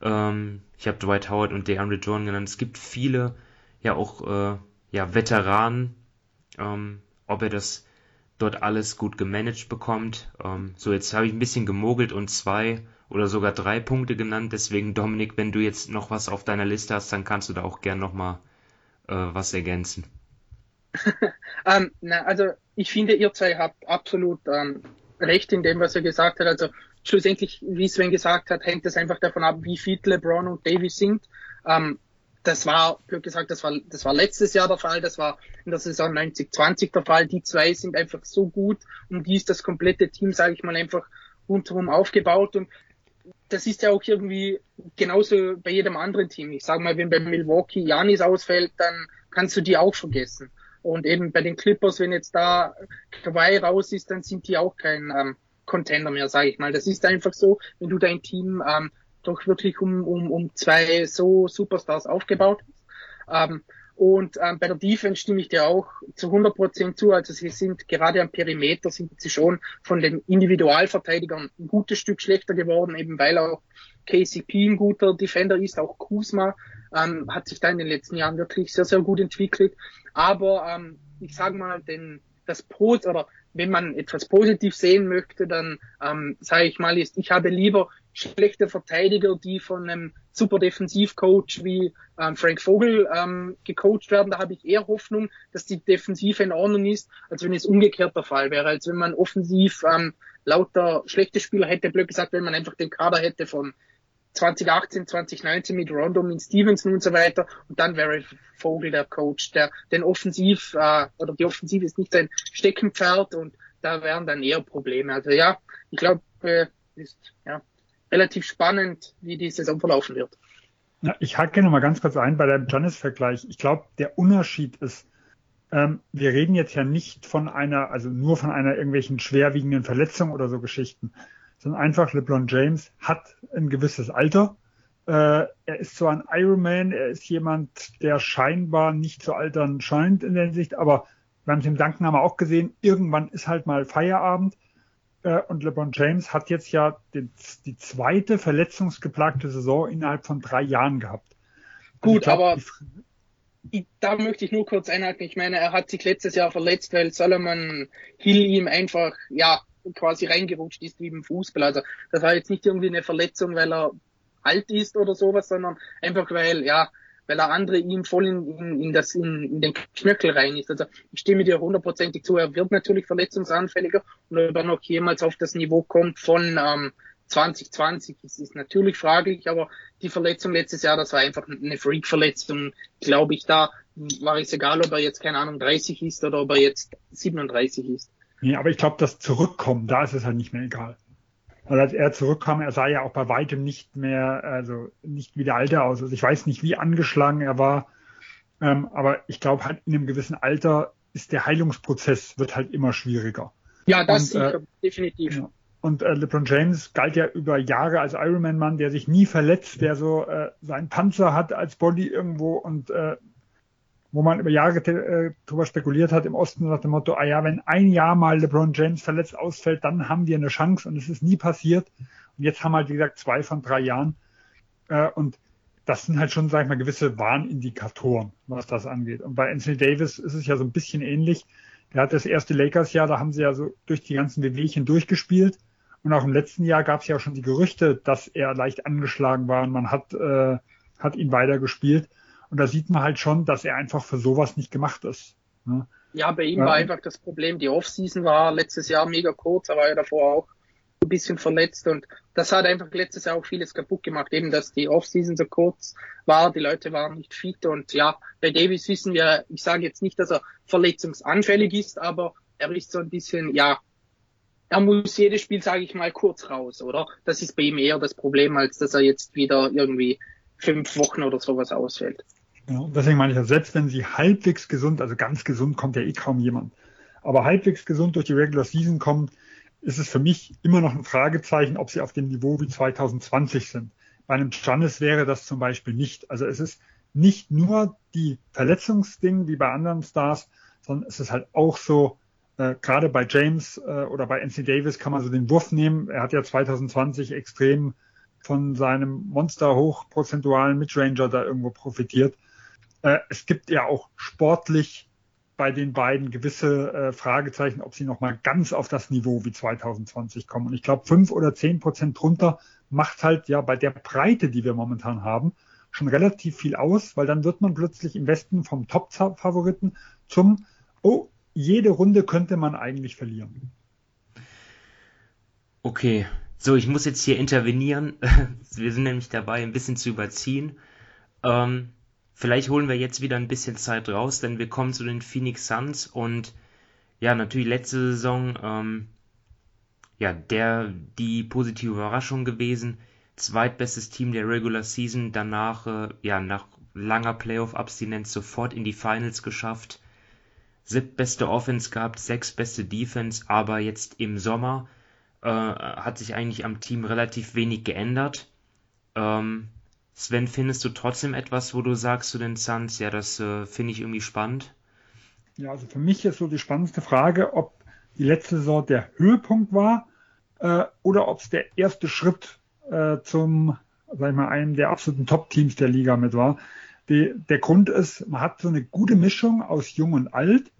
Ähm, ich habe Dwight Howard und DeAndre Jordan genannt. Es gibt viele, ja auch äh, ja Veteranen. Ähm, ob er das dort alles gut gemanagt bekommt. Ähm, so jetzt habe ich ein bisschen gemogelt und zwei oder sogar drei Punkte genannt. Deswegen, Dominik, wenn du jetzt noch was auf deiner Liste hast, dann kannst du da auch gern noch mal äh, was ergänzen. ähm, na, also ich finde, ihr zwei habt absolut ähm, recht in dem, was er gesagt hat. Also schlussendlich, wie Sven gesagt hat, hängt es einfach davon ab, wie fit LeBron und Davis sind. Ähm, das war, blöd gesagt, das war, das war letztes Jahr der Fall, das war in der Saison 90-20 der Fall. Die zwei sind einfach so gut und die ist das komplette Team, sage ich mal, einfach rundherum aufgebaut und das ist ja auch irgendwie genauso bei jedem anderen Team. Ich sage mal, wenn bei Milwaukee Janis ausfällt, dann kannst du die auch vergessen. Und eben bei den Clippers, wenn jetzt da Kawhi raus ist, dann sind die auch kein ähm, Contender mehr, sage ich mal. Das ist einfach so, wenn du dein Team ähm, doch wirklich um, um, um zwei so Superstars aufgebaut. Ähm, und ähm, bei der Defense stimme ich dir auch zu 100 Prozent zu. Also sie sind gerade am Perimeter sind sie schon von den Individualverteidigern ein gutes Stück schlechter geworden, eben weil auch KCP ein guter Defender ist, auch Kuzma ähm, hat sich da in den letzten Jahren wirklich sehr, sehr gut entwickelt. Aber ähm, ich sage mal, denn das Pos oder wenn man etwas positiv sehen möchte, dann ähm, sage ich mal, ist, ich habe lieber schlechte Verteidiger, die von einem super Defensivcoach wie ähm, Frank Vogel ähm, gecoacht werden. Da habe ich eher Hoffnung, dass die Defensive in Ordnung ist, als wenn es umgekehrt der Fall wäre. Als wenn man offensiv ähm, lauter schlechte Spieler hätte, blöd gesagt, wenn man einfach den Kader hätte von 2018, 2019 mit Rondo, mit Stevenson und so weiter. Und dann wäre Vogel der Coach, der den Offensiv, äh, oder die Offensive ist nicht sein Steckenpferd und da wären dann eher Probleme. Also ja, ich glaube, äh, ist ja relativ spannend, wie die Saison verlaufen wird. Ja, ich hake noch mal ganz kurz ein bei dem Giannis-Vergleich. Ich glaube, der Unterschied ist, ähm, wir reden jetzt ja nicht von einer, also nur von einer irgendwelchen schwerwiegenden Verletzung oder so Geschichten, sondern einfach LeBron James hat ein gewisses Alter. Äh, er ist zwar ein Ironman, er ist jemand, der scheinbar nicht zu altern scheint in der Hinsicht, aber wir haben es im Dankenhammer auch gesehen, irgendwann ist halt mal Feierabend. Äh, und LeBron James hat jetzt ja die, die zweite verletzungsgeplagte Saison innerhalb von drei Jahren gehabt. Also Gut, glaub, aber ich, da möchte ich nur kurz einhaken. Ich meine, er hat sich letztes Jahr verletzt, weil Solomon Hill ihm einfach, ja, quasi reingerutscht ist wie im Fußball. Also das war jetzt nicht irgendwie eine Verletzung, weil er alt ist oder sowas, sondern einfach weil, ja, weil er andere ihm voll in, in, in, das, in, in den Knöchel rein ist. Also ich stimme dir hundertprozentig zu, er wird natürlich verletzungsanfälliger und ob er noch jemals auf das Niveau kommt von ähm, 2020 ist, ist natürlich fraglich, aber die Verletzung letztes Jahr, das war einfach eine Freak-Verletzung, glaube ich, da war es egal, ob er jetzt, keine Ahnung, 30 ist oder ob er jetzt 37 ist. Nee, aber ich glaube, das Zurückkommen, da ist es halt nicht mehr egal. Weil als er zurückkam, er sah ja auch bei weitem nicht mehr, also nicht wie der Alte aus. Also ich weiß nicht, wie angeschlagen er war, ähm, aber ich glaube halt in einem gewissen Alter ist der Heilungsprozess wird halt immer schwieriger. Ja, das und, äh, definitiv. Ja. Und äh, LeBron James galt ja über Jahre als Ironman-Mann, der sich nie verletzt, der so äh, seinen Panzer hat als Body irgendwo und äh, wo man über Jahre äh, drüber spekuliert hat im Osten nach dem Motto, ah ja, wenn ein Jahr mal LeBron James verletzt ausfällt, dann haben wir eine Chance und es ist nie passiert. Und jetzt haben wir halt, wie gesagt, zwei von drei Jahren. Äh, und das sind halt schon, sag ich mal, gewisse Warnindikatoren, was das angeht. Und bei Anthony Davis ist es ja so ein bisschen ähnlich. Der hat das erste Lakers-Jahr, da haben sie ja so durch die ganzen Wehwehchen durchgespielt. Und auch im letzten Jahr gab es ja schon die Gerüchte, dass er leicht angeschlagen war und man hat, äh, hat ihn weitergespielt. Und da sieht man halt schon, dass er einfach für sowas nicht gemacht ist. Ne? Ja, bei ihm ja. war einfach das Problem, die Offseason war letztes Jahr mega kurz, er war ja davor auch ein bisschen verletzt und das hat einfach letztes Jahr auch vieles kaputt gemacht, eben dass die Offseason so kurz war, die Leute waren nicht fit und ja, bei Davis wissen wir, ich sage jetzt nicht, dass er verletzungsanfällig ist, aber er ist so ein bisschen, ja, er muss jedes Spiel, sage ich mal, kurz raus, oder? Das ist bei ihm eher das Problem, als dass er jetzt wieder irgendwie fünf Wochen oder sowas ausfällt. Genau. Deswegen meine ich ja, selbst wenn sie halbwegs gesund, also ganz gesund kommt ja eh kaum jemand, aber halbwegs gesund durch die Regular Season kommen, ist es für mich immer noch ein Fragezeichen, ob sie auf dem Niveau wie 2020 sind. Bei einem Giannis wäre das zum Beispiel nicht. Also es ist nicht nur die Verletzungsding wie bei anderen Stars, sondern es ist halt auch so, äh, gerade bei James äh, oder bei NC Davis kann man so den Wurf nehmen. Er hat ja 2020 extrem von seinem Monster hochprozentualen Midranger da irgendwo profitiert. Äh, es gibt ja auch sportlich bei den beiden gewisse äh, Fragezeichen, ob sie nochmal ganz auf das Niveau wie 2020 kommen. Und ich glaube, fünf oder zehn Prozent drunter macht halt ja bei der Breite, die wir momentan haben, schon relativ viel aus, weil dann wird man plötzlich im Westen vom Top-Favoriten zum, oh, jede Runde könnte man eigentlich verlieren. Okay, so, ich muss jetzt hier intervenieren. Wir sind nämlich dabei, ein bisschen zu überziehen. Ähm, Vielleicht holen wir jetzt wieder ein bisschen Zeit raus, denn wir kommen zu den Phoenix Suns und ja, natürlich letzte Saison, ähm, ja, der, die positive Überraschung gewesen. Zweitbestes Team der Regular Season, danach, äh, ja, nach langer Playoff-Abstinenz sofort in die Finals geschafft. siebtbeste Offense gehabt, sechstbeste Defense, aber jetzt im Sommer äh, hat sich eigentlich am Team relativ wenig geändert. Ähm, Sven, findest du trotzdem etwas, wo du sagst zu den Suns, ja, das äh, finde ich irgendwie spannend? Ja, also für mich ist so die spannendste Frage, ob die letzte Saison der Höhepunkt war äh, oder ob es der erste Schritt äh, zum, sag ich mal, einem der absoluten Top-Teams der Liga mit war. Die, der Grund ist, man hat so eine gute Mischung aus Jung und Alt,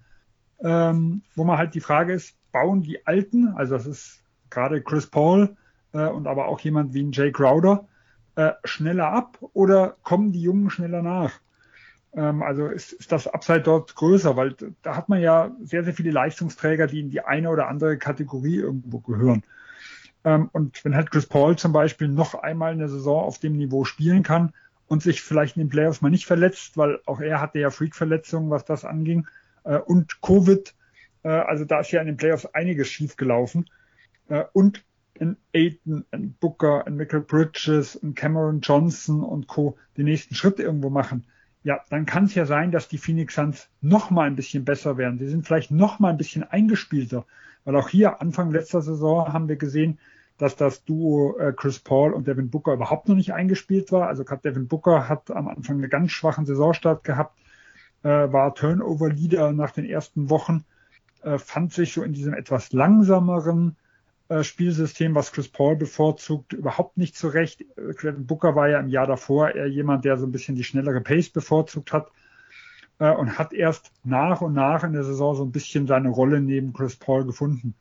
ähm, wo man halt die Frage ist, bauen die Alten, also das ist gerade Chris Paul äh, und aber auch jemand wie ein Jay Crowder, äh, schneller ab oder kommen die Jungen schneller nach? Ähm, also ist, ist das Upside dort größer, weil da hat man ja sehr, sehr viele Leistungsträger, die in die eine oder andere Kategorie irgendwo gehören. Ähm, und wenn halt Chris Paul zum Beispiel noch einmal eine Saison auf dem Niveau spielen kann und sich vielleicht in den Playoffs mal nicht verletzt, weil auch er hatte ja Freak-Verletzungen, was das anging, äh, und Covid, äh, also da ist ja in den Playoffs einiges schiefgelaufen. Äh, und in Aiton, in Booker, in Michael Bridges, in Cameron Johnson und Co. den nächsten Schritt irgendwo machen, ja, dann kann es ja sein, dass die Phoenix Suns noch mal ein bisschen besser werden. Sie sind vielleicht noch mal ein bisschen eingespielter, weil auch hier Anfang letzter Saison haben wir gesehen, dass das Duo äh, Chris Paul und Devin Booker überhaupt noch nicht eingespielt war. Also gerade Devin Booker hat am Anfang einen ganz schwachen Saisonstart gehabt, äh, war Turnover-Leader nach den ersten Wochen, äh, fand sich so in diesem etwas langsameren Spielsystem, was Chris Paul bevorzugt, überhaupt nicht zurecht. Devin Booker war ja im Jahr davor eher jemand, der so ein bisschen die schnellere Pace bevorzugt hat äh, und hat erst nach und nach in der Saison so ein bisschen seine Rolle neben Chris Paul gefunden.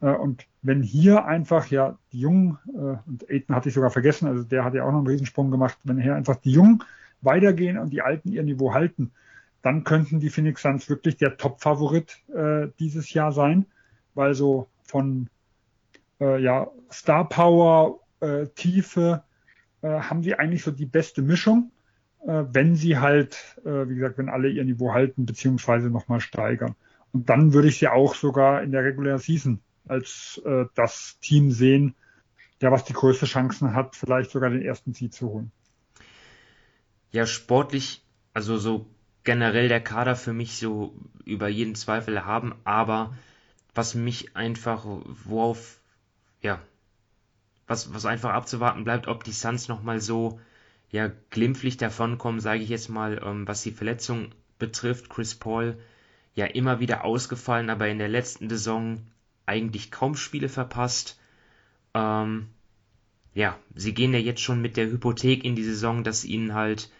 Äh, und wenn hier einfach ja die Jungen, äh, und Aiden hatte ich sogar vergessen, also der hat ja auch noch einen Riesensprung gemacht, wenn hier einfach die Jungen weitergehen und die Alten ihr Niveau halten, dann könnten die Phoenix Suns wirklich der Top-Favorit äh, dieses Jahr sein, weil so von äh, ja, Star Power, äh, Tiefe äh, haben sie eigentlich so die beste Mischung, äh, wenn sie halt, äh, wie gesagt, wenn alle ihr Niveau halten, beziehungsweise nochmal steigern. Und dann würde ich sie auch sogar in der Regular Season als äh, das Team sehen, der was die größte Chancen hat, vielleicht sogar den ersten Seed zu holen. Ja, sportlich, also so generell der Kader für mich so über jeden Zweifel haben, aber was mich einfach, worauf, ja, was, was einfach abzuwarten bleibt, ob die Suns nochmal so, ja, glimpflich davonkommen, sage ich jetzt mal, ähm, was die Verletzung betrifft. Chris Paul ja immer wieder ausgefallen, aber in der letzten Saison eigentlich kaum Spiele verpasst. Ähm, ja, sie gehen ja jetzt schon mit der Hypothek in die Saison, dass ihnen halt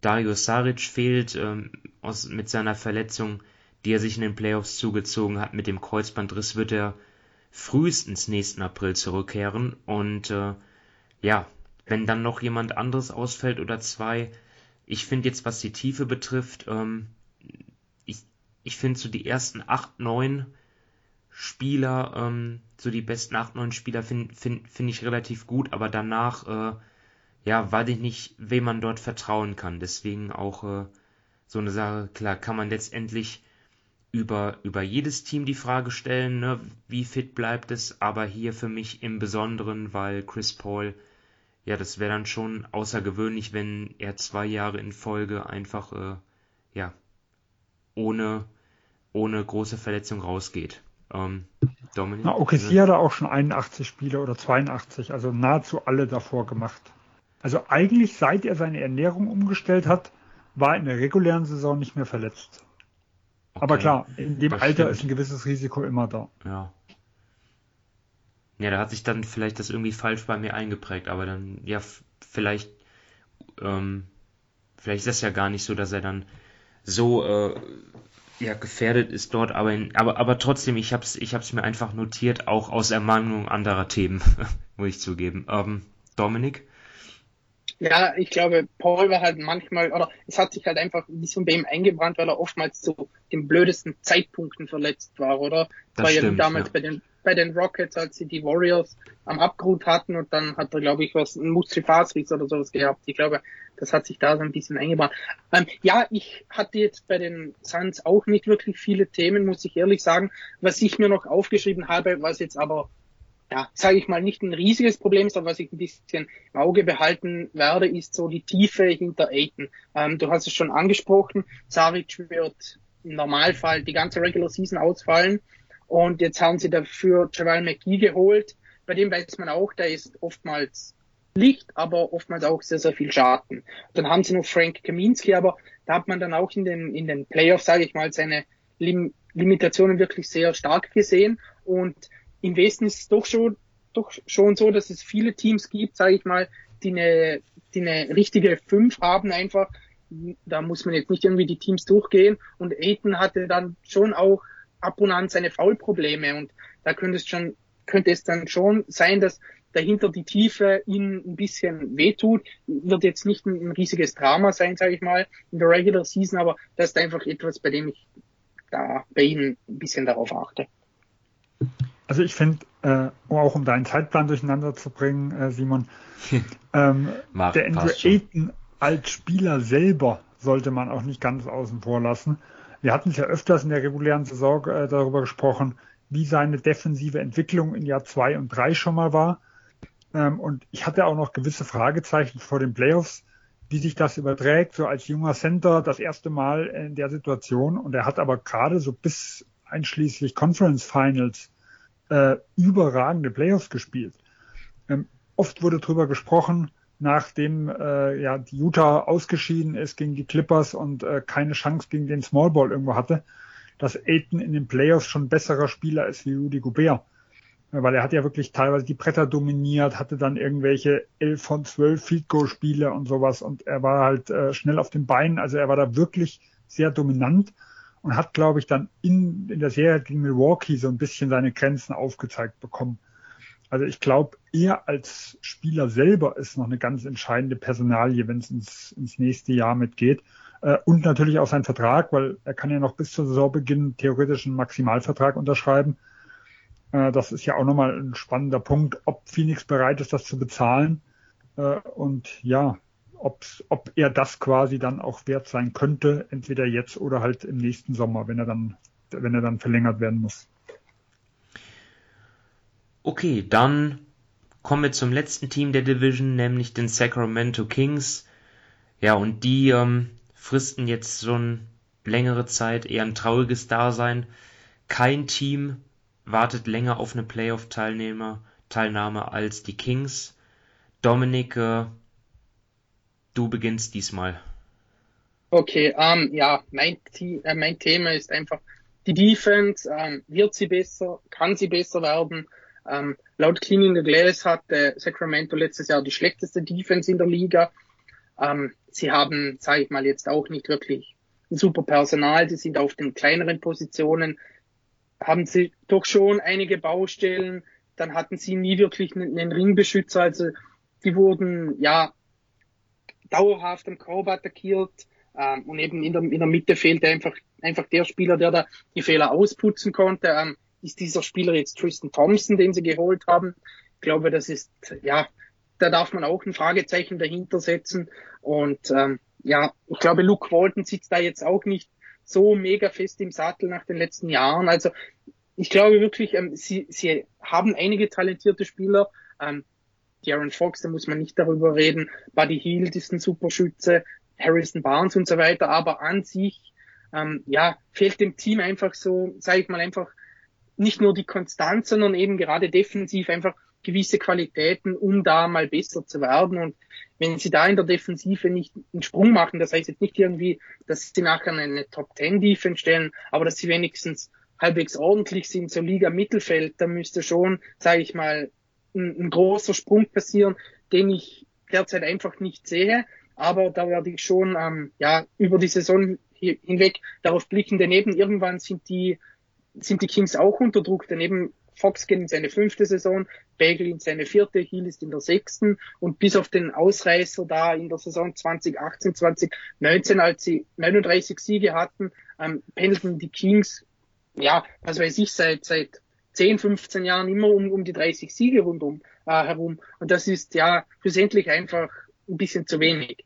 Dario Saric fehlt ähm, aus, mit seiner Verletzung, die er sich in den Playoffs zugezogen hat. Mit dem Kreuzbandriss wird er frühestens nächsten April zurückkehren. Und äh, ja, wenn dann noch jemand anderes ausfällt oder zwei, ich finde jetzt, was die Tiefe betrifft, ähm, ich, ich finde so die ersten acht, neun Spieler, ähm, so die besten 8, 9 Spieler finde find, find ich relativ gut, aber danach, äh, ja, weiß ich nicht, wem man dort vertrauen kann. Deswegen auch äh, so eine Sache, klar, kann man letztendlich über, über jedes Team die Frage stellen, ne, wie fit bleibt es, aber hier für mich im Besonderen, weil Chris Paul, ja, das wäre dann schon außergewöhnlich, wenn er zwei Jahre in Folge einfach, äh, ja, ohne, ohne große Verletzung rausgeht. Ähm, Dominik? Na, OKC hat er auch schon 81 Spiele oder 82, also nahezu alle davor gemacht. Also eigentlich seit er seine Ernährung umgestellt hat, war in der regulären Saison nicht mehr verletzt. Okay. Aber klar, in dem das Alter stimmt. ist ein gewisses Risiko immer da. Ja. Ja, da hat sich dann vielleicht das irgendwie falsch bei mir eingeprägt, aber dann, ja, vielleicht, ähm, vielleicht ist das ja gar nicht so, dass er dann so äh, ja, gefährdet ist dort, aber, in, aber, aber trotzdem, ich hab's, ich hab's mir einfach notiert, auch aus Ermahnung anderer Themen, muss ich zugeben. Ähm, Dominik? Ja, ich glaube, Paul war halt manchmal, oder es hat sich halt einfach wie so bei ihm eingebrannt, weil er oftmals zu den blödesten Zeitpunkten verletzt war, oder? Das war stimmt, ja damals ja. bei den bei den Rockets, als sie die Warriors am Abgrund hatten und dann hat er, glaube ich, was, ein Muskelfaserriss oder sowas gehabt. Ich glaube, das hat sich da so ein bisschen eingebaut. Ähm, ja, ich hatte jetzt bei den Suns auch nicht wirklich viele Themen, muss ich ehrlich sagen. Was ich mir noch aufgeschrieben habe, was jetzt aber ja, sage ich mal, nicht ein riesiges Problem ist, aber was ich ein bisschen im Auge behalten werde, ist so die Tiefe hinter Aiton. Ähm, du hast es schon angesprochen, Saric wird im Normalfall die ganze Regular Season ausfallen. Und jetzt haben sie dafür Javal McGee geholt. Bei dem weiß man auch, der ist oftmals Licht, aber oftmals auch sehr, sehr viel Schaden. Dann haben sie noch Frank Kaminski, aber da hat man dann auch in den, in den Playoffs, sage ich mal, seine Lim Limitationen wirklich sehr stark gesehen. Und im Westen ist es doch schon, doch schon so, dass es viele Teams gibt, sage ich mal, die eine, die eine richtige Fünf haben einfach. Da muss man jetzt nicht irgendwie die Teams durchgehen. Und Aiton hatte dann schon auch ab und an seine Foulprobleme. Und da könnte es schon, könnte es dann schon sein, dass dahinter die Tiefe ihnen ein bisschen wehtut. Wird jetzt nicht ein riesiges Drama sein, sage ich mal, in der Regular Season, aber das ist einfach etwas, bei dem ich da bei ihnen ein bisschen darauf achte. Also ich finde, äh, auch um deinen Zeitplan durcheinander zu bringen, äh, Simon, ähm, Mach, der Andrew Ayton als Spieler selber sollte man auch nicht ganz außen vor lassen. Wir hatten es ja öfters in der regulären Saison äh, darüber gesprochen, wie seine defensive Entwicklung in Jahr zwei und drei schon mal war. Ähm, und ich hatte auch noch gewisse Fragezeichen vor den Playoffs, wie sich das überträgt, so als junger Center das erste Mal in der Situation. Und er hat aber gerade so bis einschließlich Conference Finals äh, überragende Playoffs gespielt. Ähm, oft wurde darüber gesprochen, nachdem äh, ja die Utah ausgeschieden ist gegen die Clippers und äh, keine Chance gegen den Small Ball irgendwo hatte, dass Aiton in den Playoffs schon besserer Spieler ist wie Rudy Gobert. Weil er hat ja wirklich teilweise die Bretter dominiert, hatte dann irgendwelche 11 von 12 Field Goal Spiele und sowas und er war halt äh, schnell auf den Beinen, also er war da wirklich sehr dominant und hat, glaube ich, dann in, in der Serie gegen Milwaukee so ein bisschen seine Grenzen aufgezeigt bekommen. Also ich glaube, er als Spieler selber ist noch eine ganz entscheidende Personalie, wenn es ins, ins nächste Jahr mitgeht. Äh, und natürlich auch sein Vertrag, weil er kann ja noch bis zur Saisonbeginn theoretisch einen Maximalvertrag unterschreiben. Äh, das ist ja auch nochmal ein spannender Punkt, ob Phoenix bereit ist, das zu bezahlen. Äh, und ja, ob er das quasi dann auch wert sein könnte, entweder jetzt oder halt im nächsten Sommer, wenn er dann, wenn er dann verlängert werden muss. Okay, dann kommen wir zum letzten Team der Division, nämlich den Sacramento Kings. Ja, und die ähm, fristen jetzt schon längere Zeit eher ein trauriges Dasein. Kein Team wartet länger auf eine Playoff-Teilnahme Teilnahme als die Kings. Dominik, äh, du beginnst diesmal. Okay, ähm, ja, mein, äh, mein Thema ist einfach die Defense. Ähm, wird sie besser? Kann sie besser werden? Ähm, laut Clean in the Glass hat äh, Sacramento letztes Jahr die schlechteste Defense in der Liga. Ähm, sie haben, sage ich mal, jetzt auch nicht wirklich ein super Personal. Sie sind auf den kleineren Positionen haben sie doch schon einige Baustellen. Dann hatten sie nie wirklich einen, Ringbeschützer. Also die wurden ja dauerhaft am Korb attackiert. Ähm, und eben in der, in der Mitte fehlte einfach, einfach der Spieler, der da die Fehler ausputzen konnte. Ähm, ist dieser Spieler jetzt Tristan Thompson, den sie geholt haben? Ich glaube, das ist, ja, da darf man auch ein Fragezeichen dahinter setzen. Und ähm, ja, ich glaube, Luke Walton sitzt da jetzt auch nicht so mega fest im Sattel nach den letzten Jahren. Also ich glaube wirklich, ähm, sie, sie haben einige talentierte Spieler. Ähm, Darren Fox, da muss man nicht darüber reden. Buddy Hield ist ein super Schütze, Harrison Barnes und so weiter. Aber an sich, ähm, ja, fehlt dem Team einfach so, sage ich mal einfach, nicht nur die Konstanz, sondern eben gerade defensiv einfach gewisse Qualitäten, um da mal besser zu werden. Und wenn sie da in der Defensive nicht einen Sprung machen, das heißt jetzt nicht irgendwie, dass sie nachher eine Top Ten Defense stellen, aber dass sie wenigstens halbwegs ordentlich sind, so Liga Mittelfeld, da müsste schon, sage ich mal, ein, ein, großer Sprung passieren, den ich derzeit einfach nicht sehe. Aber da werde ich schon ähm, ja über die Saison hinweg darauf blicken, denn eben irgendwann sind die sind die Kings auch unter Druck, denn eben Fox geht in seine fünfte Saison, Bagel in seine vierte, Hill ist in der sechsten und bis auf den Ausreißer da in der Saison 2018, 2019, als sie 39 Siege hatten, ähm, pendelten die Kings, ja, was weiß ich, seit, seit 10, 15 Jahren immer um, um die 30 Siege rundum äh, herum. Und das ist ja schlussendlich einfach ein bisschen zu wenig.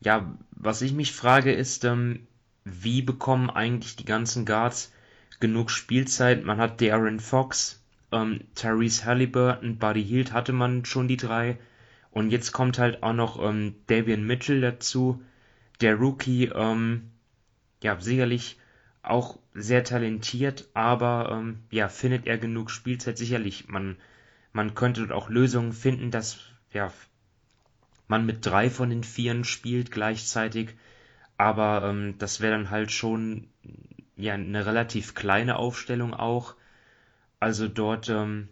Ja, was ich mich frage ist, ähm, wie bekommen eigentlich die ganzen Guards genug Spielzeit. Man hat Darren Fox, ähm, Therese Halliburton, Buddy Hield hatte man schon die drei. Und jetzt kommt halt auch noch ähm, Davian Mitchell dazu, der Rookie, ähm, ja, sicherlich auch sehr talentiert, aber ähm, ja, findet er genug Spielzeit sicherlich. Man, man könnte dort auch Lösungen finden, dass ja, man mit drei von den Vieren spielt gleichzeitig, aber ähm, das wäre dann halt schon ja eine relativ kleine Aufstellung auch. Also dort ähm,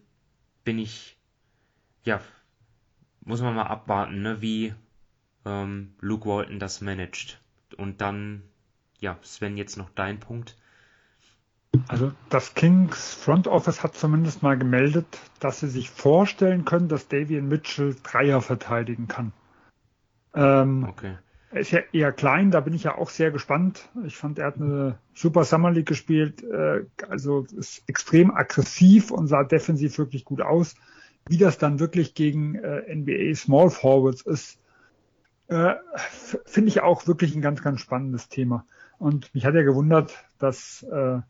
bin ich ja muss man mal abwarten, ne, wie ähm, Luke Walton das managt. Und dann, ja, Sven, jetzt noch dein Punkt. Also das Kings Front Office hat zumindest mal gemeldet, dass sie sich vorstellen können, dass Davian Mitchell Dreier verteidigen kann. Ähm, okay. Er ist ja eher klein, da bin ich ja auch sehr gespannt. Ich fand, er hat eine super Summer League gespielt, äh, also ist extrem aggressiv und sah defensiv wirklich gut aus. Wie das dann wirklich gegen äh, NBA Small Forwards ist, äh, finde ich auch wirklich ein ganz, ganz spannendes Thema. Und mich hat ja gewundert, dass, äh,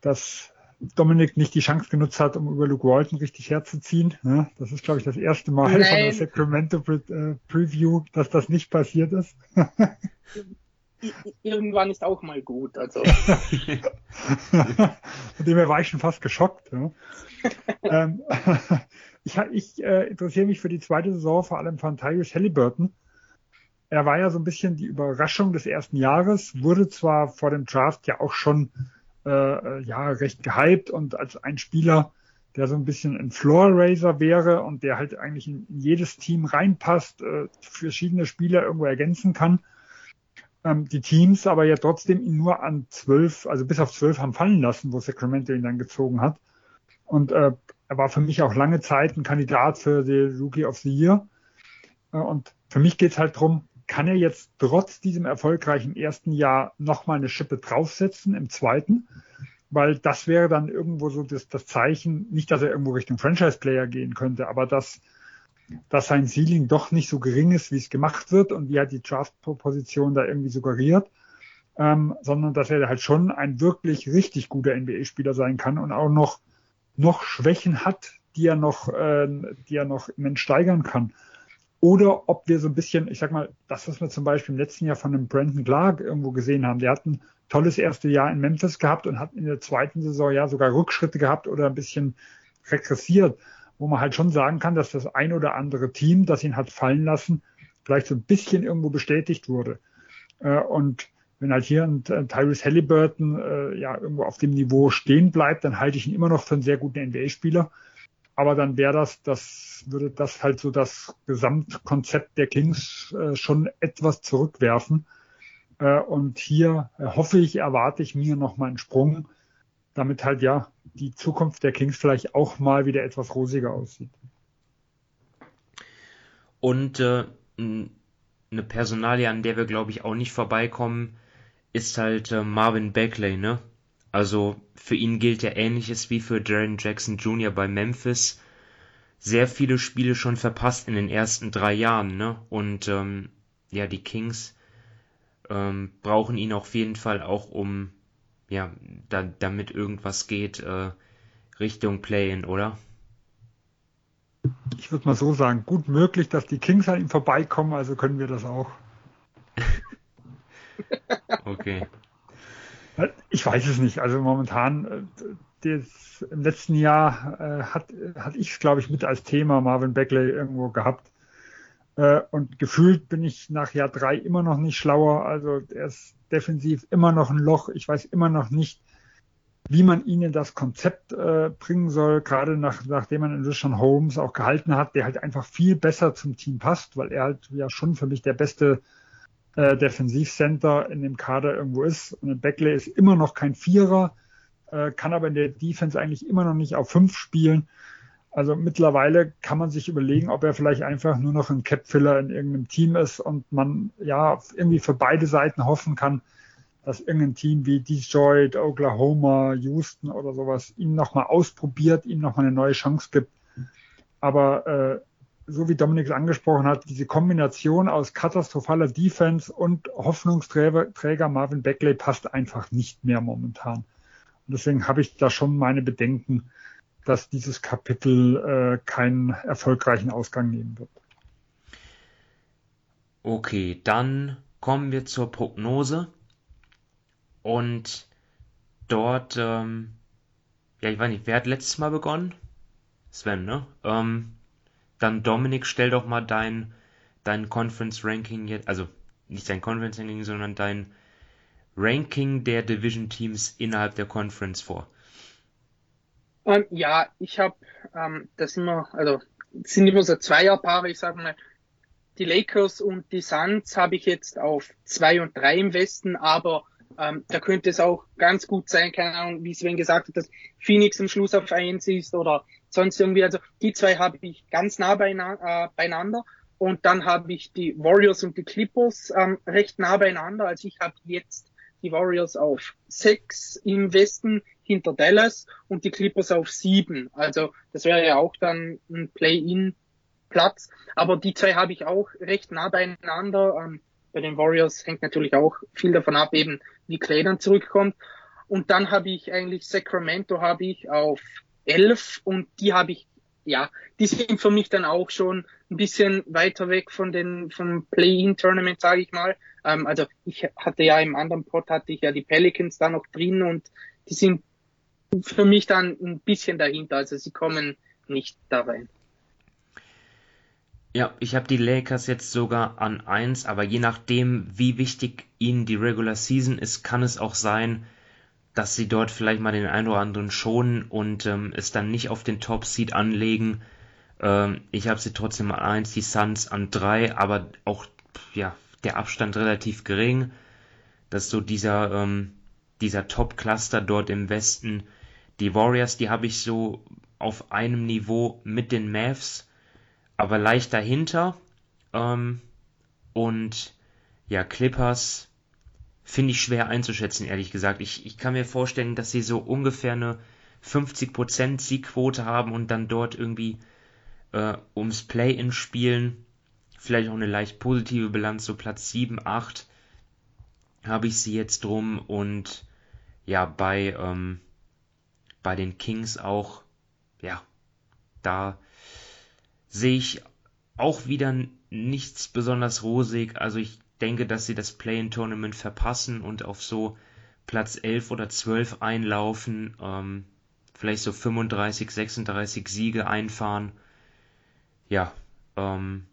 dass Dominik nicht die Chance genutzt hat, um über Luke Walton richtig herzuziehen. Ja, das ist, glaube ich, das erste Mal Nein. von der Sacramento Pre äh, Preview, dass das nicht passiert ist. Irgendwann ist auch mal gut. Also. Von dem her war ich schon fast geschockt. Ja. ähm, ich ich äh, interessiere mich für die zweite Saison vor allem von Tyrese Halliburton. Er war ja so ein bisschen die Überraschung des ersten Jahres, wurde zwar vor dem Draft ja auch schon äh, ja recht gehypt und als ein Spieler, der so ein bisschen ein Floor Raiser wäre und der halt eigentlich in, jedes Team reinpasst, äh, verschiedene Spieler irgendwo ergänzen kann. Ähm, die Teams aber ja trotzdem ihn nur an zwölf, also bis auf zwölf haben fallen lassen, wo Sacramento ihn dann gezogen hat. Und äh, er war für mich auch lange Zeit ein Kandidat für die Rookie of the Year. Äh, und für mich geht es halt drum, kann er jetzt trotz diesem erfolgreichen ersten Jahr nochmal eine Schippe draufsetzen im zweiten? Weil das wäre dann irgendwo so das, das Zeichen, nicht, dass er irgendwo Richtung Franchise-Player gehen könnte, aber dass, dass sein Ceiling doch nicht so gering ist, wie es gemacht wird und wie er die Draft-Position da irgendwie suggeriert, ähm, sondern dass er halt schon ein wirklich richtig guter NBA-Spieler sein kann und auch noch noch Schwächen hat, die er noch, äh, die er noch immens steigern kann. Oder ob wir so ein bisschen, ich sag mal, das, was wir zum Beispiel im letzten Jahr von einem Brandon Clark irgendwo gesehen haben, der hat ein tolles erste Jahr in Memphis gehabt und hat in der zweiten Saison ja sogar Rückschritte gehabt oder ein bisschen regressiert, wo man halt schon sagen kann, dass das ein oder andere Team, das ihn hat fallen lassen, vielleicht so ein bisschen irgendwo bestätigt wurde. Äh, und wenn halt hier ein, ein Tyrese Halliburton äh, ja irgendwo auf dem Niveau stehen bleibt, dann halte ich ihn immer noch für einen sehr guten NBA-Spieler. Aber dann wäre das, das würde das halt so das Gesamtkonzept der Kings äh, schon etwas zurückwerfen. Äh, und hier äh, hoffe ich, erwarte ich mir noch mal einen Sprung, damit halt ja die Zukunft der Kings vielleicht auch mal wieder etwas rosiger aussieht. Und äh, eine Personalie, an der wir glaube ich auch nicht vorbeikommen, ist halt äh, Marvin Bagley, ne? Also für ihn gilt ja ähnliches wie für Jaren Jackson Jr. bei Memphis. Sehr viele Spiele schon verpasst in den ersten drei Jahren, ne? Und ähm, ja, die Kings ähm, brauchen ihn auf jeden Fall auch, um ja, da, damit irgendwas geht, äh, Richtung Play-in, oder? Ich würde mal so sagen, gut möglich, dass die Kings an ihm vorbeikommen, also können wir das auch. Okay. Ich weiß es nicht. Also momentan, äh, das, im letzten Jahr äh, hat, hat ich es, glaube ich, mit als Thema Marvin Beckley irgendwo gehabt. Äh, und gefühlt bin ich nach Jahr drei immer noch nicht schlauer. Also er ist defensiv immer noch ein Loch. Ich weiß immer noch nicht, wie man ihn in das Konzept äh, bringen soll, gerade nach, nachdem man Richard Holmes auch gehalten hat, der halt einfach viel besser zum Team passt, weil er halt ja schon für mich der beste äh, Defensivcenter in dem Kader irgendwo ist. Und Beckley ist immer noch kein Vierer, äh, kann aber in der Defense eigentlich immer noch nicht auf fünf spielen. Also mittlerweile kann man sich überlegen, ob er vielleicht einfach nur noch ein Cap-Filler in irgendeinem Team ist und man ja irgendwie für beide Seiten hoffen kann, dass irgendein Team wie Detroit, Oklahoma, Houston oder sowas ihn nochmal ausprobiert, ihm nochmal eine neue Chance gibt. Aber äh, so wie Dominik es angesprochen hat, diese Kombination aus katastrophaler Defense und Hoffnungsträger Marvin Beckley passt einfach nicht mehr momentan. Und deswegen habe ich da schon meine Bedenken, dass dieses Kapitel äh, keinen erfolgreichen Ausgang nehmen wird. Okay, dann kommen wir zur Prognose. Und dort, ähm, ja, ich weiß nicht, wer hat letztes Mal begonnen? Sven, ne? Ähm, dann Dominik, stell doch mal dein, dein Conference Ranking jetzt, also nicht dein Conference Ranking, sondern dein Ranking der Division Teams innerhalb der Conference vor. Ähm, ja, ich habe ähm, das immer, also sind immer so Zweierpaare, ich sag mal, die Lakers und die Suns habe ich jetzt auf zwei und drei im Westen, aber ähm, da könnte es auch ganz gut sein, keine Ahnung, wie Sven gesagt hat, dass Phoenix im Schluss auf eins ist oder sonst irgendwie. Also die zwei habe ich ganz nah äh, beieinander. Und dann habe ich die Warriors und die Clippers ähm, recht nah beieinander. Also ich habe jetzt die Warriors auf sechs im Westen hinter Dallas und die Clippers auf sieben. Also das wäre ja auch dann ein Play-in-Platz. Aber die zwei habe ich auch recht nah beieinander. Ähm, bei den Warriors hängt natürlich auch viel davon ab, eben wie Clay dann zurückkommt. Und dann habe ich eigentlich Sacramento habe ich auf elf und die habe ich, ja, die sind für mich dann auch schon ein bisschen weiter weg von den vom Play-in-Tournament, sage ich mal. Ähm, also ich hatte ja im anderen Pod hatte ich ja die Pelicans da noch drin und die sind für mich dann ein bisschen dahinter. Also sie kommen nicht da rein. Ja, ich habe die Lakers jetzt sogar an 1, aber je nachdem, wie wichtig ihnen die Regular Season ist, kann es auch sein, dass sie dort vielleicht mal den einen oder anderen schonen und ähm, es dann nicht auf den Top Seed anlegen. Ähm, ich habe sie trotzdem an 1, die Suns an 3, aber auch ja, der Abstand relativ gering. Das ist so dieser, ähm, dieser Top-Cluster dort im Westen. Die Warriors, die habe ich so auf einem Niveau mit den Mavs aber leicht dahinter. Ähm, und ja, Clippers finde ich schwer einzuschätzen, ehrlich gesagt. Ich, ich kann mir vorstellen, dass sie so ungefähr eine 50% Siegquote haben und dann dort irgendwie äh, ums Play-In spielen. Vielleicht auch eine leicht positive Bilanz, so Platz 7, 8 habe ich sie jetzt drum und ja, bei, ähm, bei den Kings auch, ja, da sehe ich auch wieder nichts besonders rosig. Also ich denke, dass sie das Play-in-Tournament verpassen und auf so Platz 11 oder 12 einlaufen, ähm, vielleicht so 35, 36 Siege einfahren. Ja, ähm,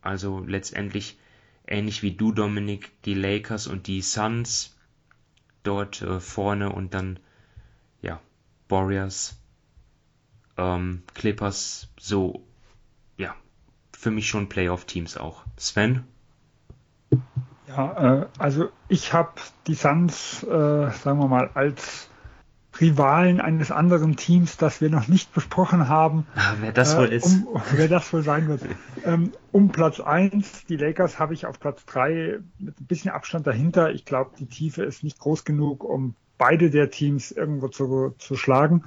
also letztendlich ähnlich wie du, Dominik, die Lakers und die Suns dort äh, vorne und dann ja Warriors ähm, Clippers so, ja, für mich schon Playoff-Teams auch. Sven? Ja, äh, also ich habe die Suns, äh, sagen wir mal, als Rivalen eines anderen Teams, das wir noch nicht besprochen haben. Ah, wer das äh, wohl ist. Um, wer das wohl sein wird. ähm, um Platz 1, die Lakers habe ich auf Platz 3 mit ein bisschen Abstand dahinter. Ich glaube, die Tiefe ist nicht groß genug, um beide der Teams irgendwo zu, zu schlagen.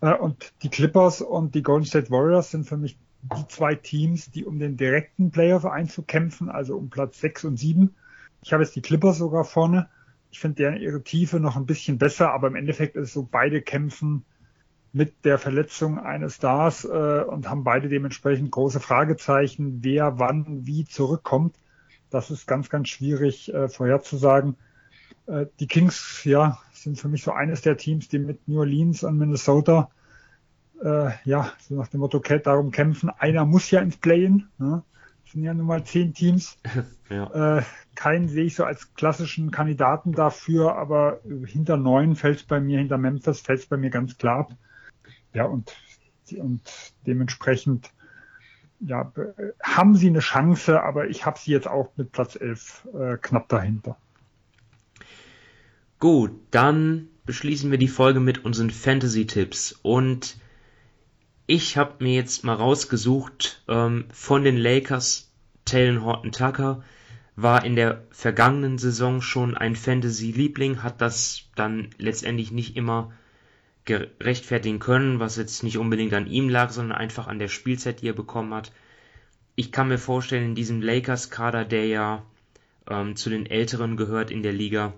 Äh, und die Clippers und die Golden State Warriors sind für mich die zwei Teams, die um den direkten Playoff einzukämpfen, also um Platz 6 und 7. Ich habe jetzt die Clippers sogar vorne. Ich finde deren ihre Tiefe noch ein bisschen besser, aber im Endeffekt ist es so, beide kämpfen mit der Verletzung eines Stars äh, und haben beide dementsprechend große Fragezeichen, wer wann wie zurückkommt. Das ist ganz, ganz schwierig äh, vorherzusagen. Äh, die Kings, ja, sind für mich so eines der Teams, die mit New Orleans und Minnesota, äh, ja, so nach dem Motto darum kämpfen. Einer muss ja ins Play-in. Ne? Das sind ja nun mal zehn Teams. ja. äh, keinen sehe ich so als klassischen Kandidaten dafür, aber hinter neun fällt es bei mir, hinter Memphis fällt es bei mir ganz klar ab. Ja, und, und dementsprechend ja, haben sie eine Chance, aber ich habe sie jetzt auch mit Platz 11 äh, knapp dahinter. Gut, dann beschließen wir die Folge mit unseren Fantasy-Tipps. Und ich habe mir jetzt mal rausgesucht ähm, von den Lakers, Talon Horton Tucker war in der vergangenen Saison schon ein Fantasy-Liebling, hat das dann letztendlich nicht immer gerechtfertigen können, was jetzt nicht unbedingt an ihm lag, sondern einfach an der Spielzeit, die er bekommen hat. Ich kann mir vorstellen, in diesem Lakers-Kader, der ja ähm, zu den Älteren gehört in der Liga,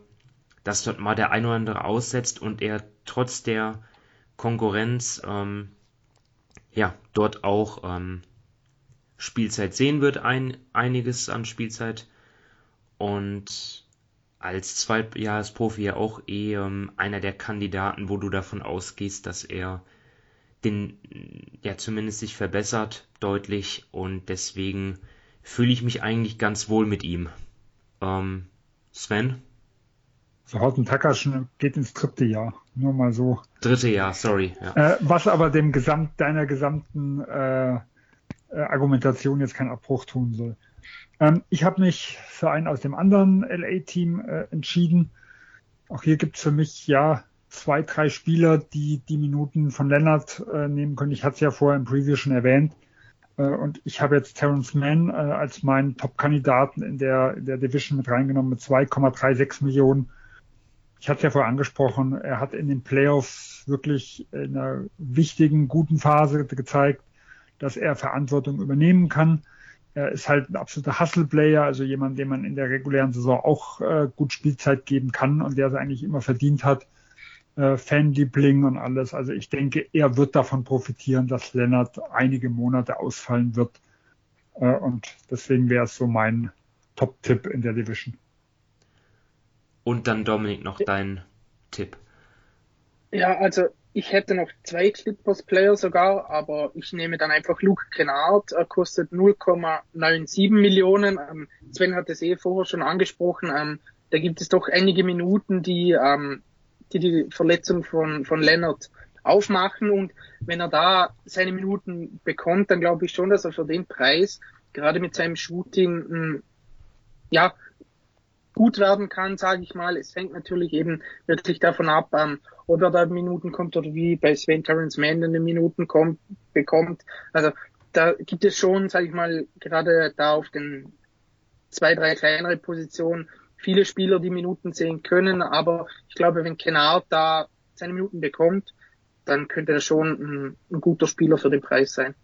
dass dort mal der ein oder andere aussetzt und er trotz der Konkurrenz ähm, ja dort auch ähm, Spielzeit sehen wird, ein, einiges an Spielzeit. Und als Zweitjahresprofi ja auch eh ähm, einer der Kandidaten, wo du davon ausgehst, dass er den ja zumindest sich verbessert deutlich und deswegen fühle ich mich eigentlich ganz wohl mit ihm. Ähm, Sven? So Horton Tucker geht ins dritte Jahr. Nur mal so. Dritte Jahr, sorry. Ja. Äh, was aber dem Gesamt, deiner gesamten äh, äh, Argumentation jetzt keinen Abbruch tun soll. Ähm, ich habe mich für einen aus dem anderen LA-Team äh, entschieden. Auch hier gibt's für mich ja zwei, drei Spieler, die die Minuten von Leonard äh, nehmen können. Ich hatte es ja vorher im Preview schon erwähnt. Äh, und ich habe jetzt Terrence Mann äh, als meinen Top-Kandidaten in der, in der Division mit reingenommen mit 2,36 Millionen. Ich hatte es ja vorher angesprochen, er hat in den Playoffs wirklich in einer wichtigen, guten Phase gezeigt, dass er Verantwortung übernehmen kann. Er ist halt ein absoluter Hustle-Player, also jemand, dem man in der regulären Saison auch äh, gut Spielzeit geben kann und der es eigentlich immer verdient hat. Äh, Fanliebling und alles. Also ich denke, er wird davon profitieren, dass Lennart einige Monate ausfallen wird. Äh, und deswegen wäre es so mein Top-Tipp in der Division. Und dann Dominik noch dein Tipp. Ja, also ich hätte noch zwei Clippers-Player sogar, aber ich nehme dann einfach Luke Kennard. Er kostet 0,97 Millionen. Ähm, Sven hat es eh vorher schon angesprochen. Ähm, da gibt es doch einige Minuten, die ähm, die, die Verletzung von, von Leonard aufmachen. Und wenn er da seine Minuten bekommt, dann glaube ich schon, dass er für den Preis, gerade mit seinem Shooting, ja, gut werden kann, sage ich mal. Es hängt natürlich eben wirklich davon ab, ähm, ob er da Minuten kommt oder wie bei Sven Terrence Mann in den Minuten kommt, bekommt. Also da gibt es schon, sage ich mal, gerade da auf den zwei, drei kleinere Positionen viele Spieler die Minuten sehen können, aber ich glaube, wenn Kennard da seine Minuten bekommt, dann könnte er schon ein, ein guter Spieler für den Preis sein.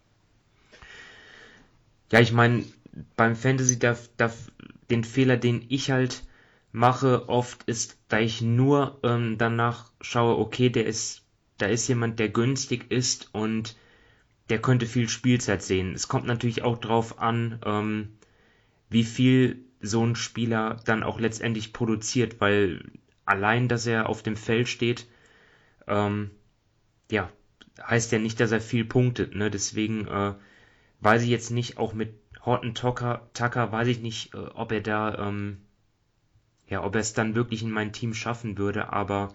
Ja, ich meine, beim Fantasy darf, darf den Fehler, den ich halt mache, oft ist, da ich nur ähm, danach schaue, okay, der ist, da ist jemand, der günstig ist und der könnte viel Spielzeit sehen. Es kommt natürlich auch drauf an, ähm, wie viel so ein Spieler dann auch letztendlich produziert, weil allein, dass er auf dem Feld steht, ähm, ja, heißt ja nicht, dass er viel punktet. Ne? Deswegen äh, weiß ich jetzt nicht, auch mit Horton Tucker, Tucker weiß ich nicht, äh, ob er da, ähm, ja, ob er es dann wirklich in mein Team schaffen würde, aber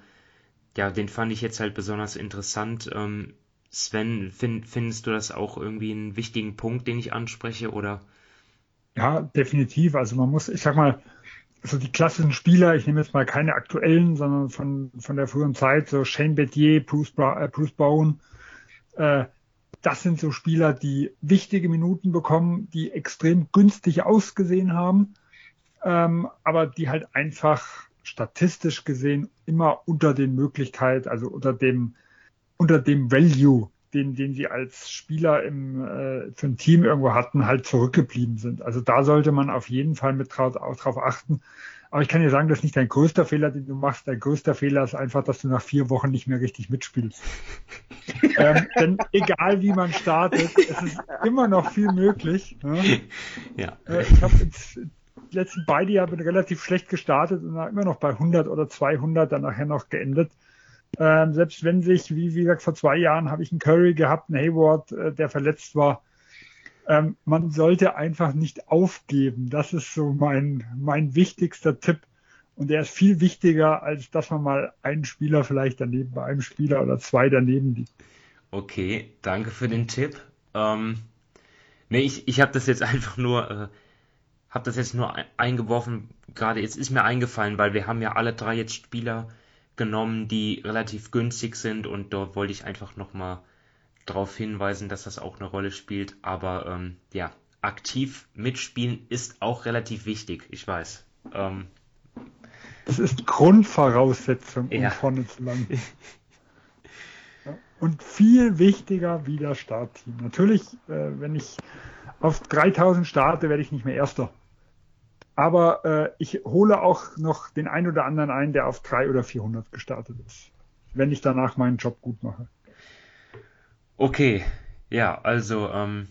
ja, den fand ich jetzt halt besonders interessant. Ähm, Sven, find, findest du das auch irgendwie einen wichtigen Punkt, den ich anspreche, oder? Ja, definitiv. Also man muss, ich sag mal, so die klassischen Spieler, ich nehme jetzt mal keine aktuellen, sondern von, von der früheren Zeit, so Shane Bettier, Bruce, äh, Bruce Bowen, äh, das sind so Spieler, die wichtige Minuten bekommen, die extrem günstig ausgesehen haben, ähm, aber die halt einfach statistisch gesehen immer unter den Möglichkeiten, also unter dem, unter dem Value den, den sie als Spieler im, äh, für ein Team irgendwo hatten, halt zurückgeblieben sind. Also da sollte man auf jeden Fall mit drauf, drauf achten. Aber ich kann dir sagen, das ist nicht dein größter Fehler, den du machst. Dein größter Fehler ist einfach, dass du nach vier Wochen nicht mehr richtig mitspielst. ähm, denn egal wie man startet, es ist immer noch viel möglich. Ne? Ja. Äh, ich habe die letzten beide Jahre relativ schlecht gestartet und immer noch bei 100 oder 200 dann nachher noch geendet. Ähm, selbst wenn sich, wie, wie gesagt, vor zwei Jahren habe ich einen Curry gehabt, einen Hayward, äh, der verletzt war. Ähm, man sollte einfach nicht aufgeben. Das ist so mein, mein wichtigster Tipp. Und der ist viel wichtiger, als dass man mal einen Spieler vielleicht daneben bei einem Spieler oder zwei daneben liegt. Okay, danke für den Tipp. Ähm, nee, ich, ich habe das jetzt einfach nur, äh, habe das jetzt nur eingeworfen. Gerade jetzt ist mir eingefallen, weil wir haben ja alle drei jetzt Spieler, genommen, die relativ günstig sind und dort wollte ich einfach nochmal darauf hinweisen, dass das auch eine Rolle spielt. Aber ähm, ja, aktiv mitspielen ist auch relativ wichtig, ich weiß. Ähm, das ist Grundvoraussetzung, um ja. vorne zu landen. Und viel wichtiger wie das Startteam. Natürlich, äh, wenn ich auf 3000 starte, werde ich nicht mehr Erster. Aber äh, ich hole auch noch den einen oder anderen ein, der auf 300 oder 400 gestartet ist, wenn ich danach meinen Job gut mache. Okay, ja, also ähm,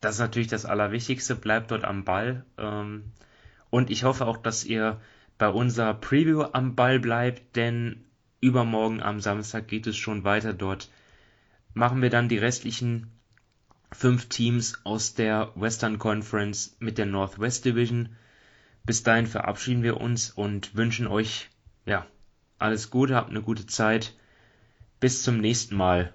das ist natürlich das Allerwichtigste. Bleibt dort am Ball. Ähm, und ich hoffe auch, dass ihr bei unserer Preview am Ball bleibt, denn übermorgen am Samstag geht es schon weiter. Dort machen wir dann die restlichen fünf Teams aus der Western Conference mit der Northwest Division. Bis dahin verabschieden wir uns und wünschen euch ja alles Gute, habt eine gute Zeit. Bis zum nächsten Mal.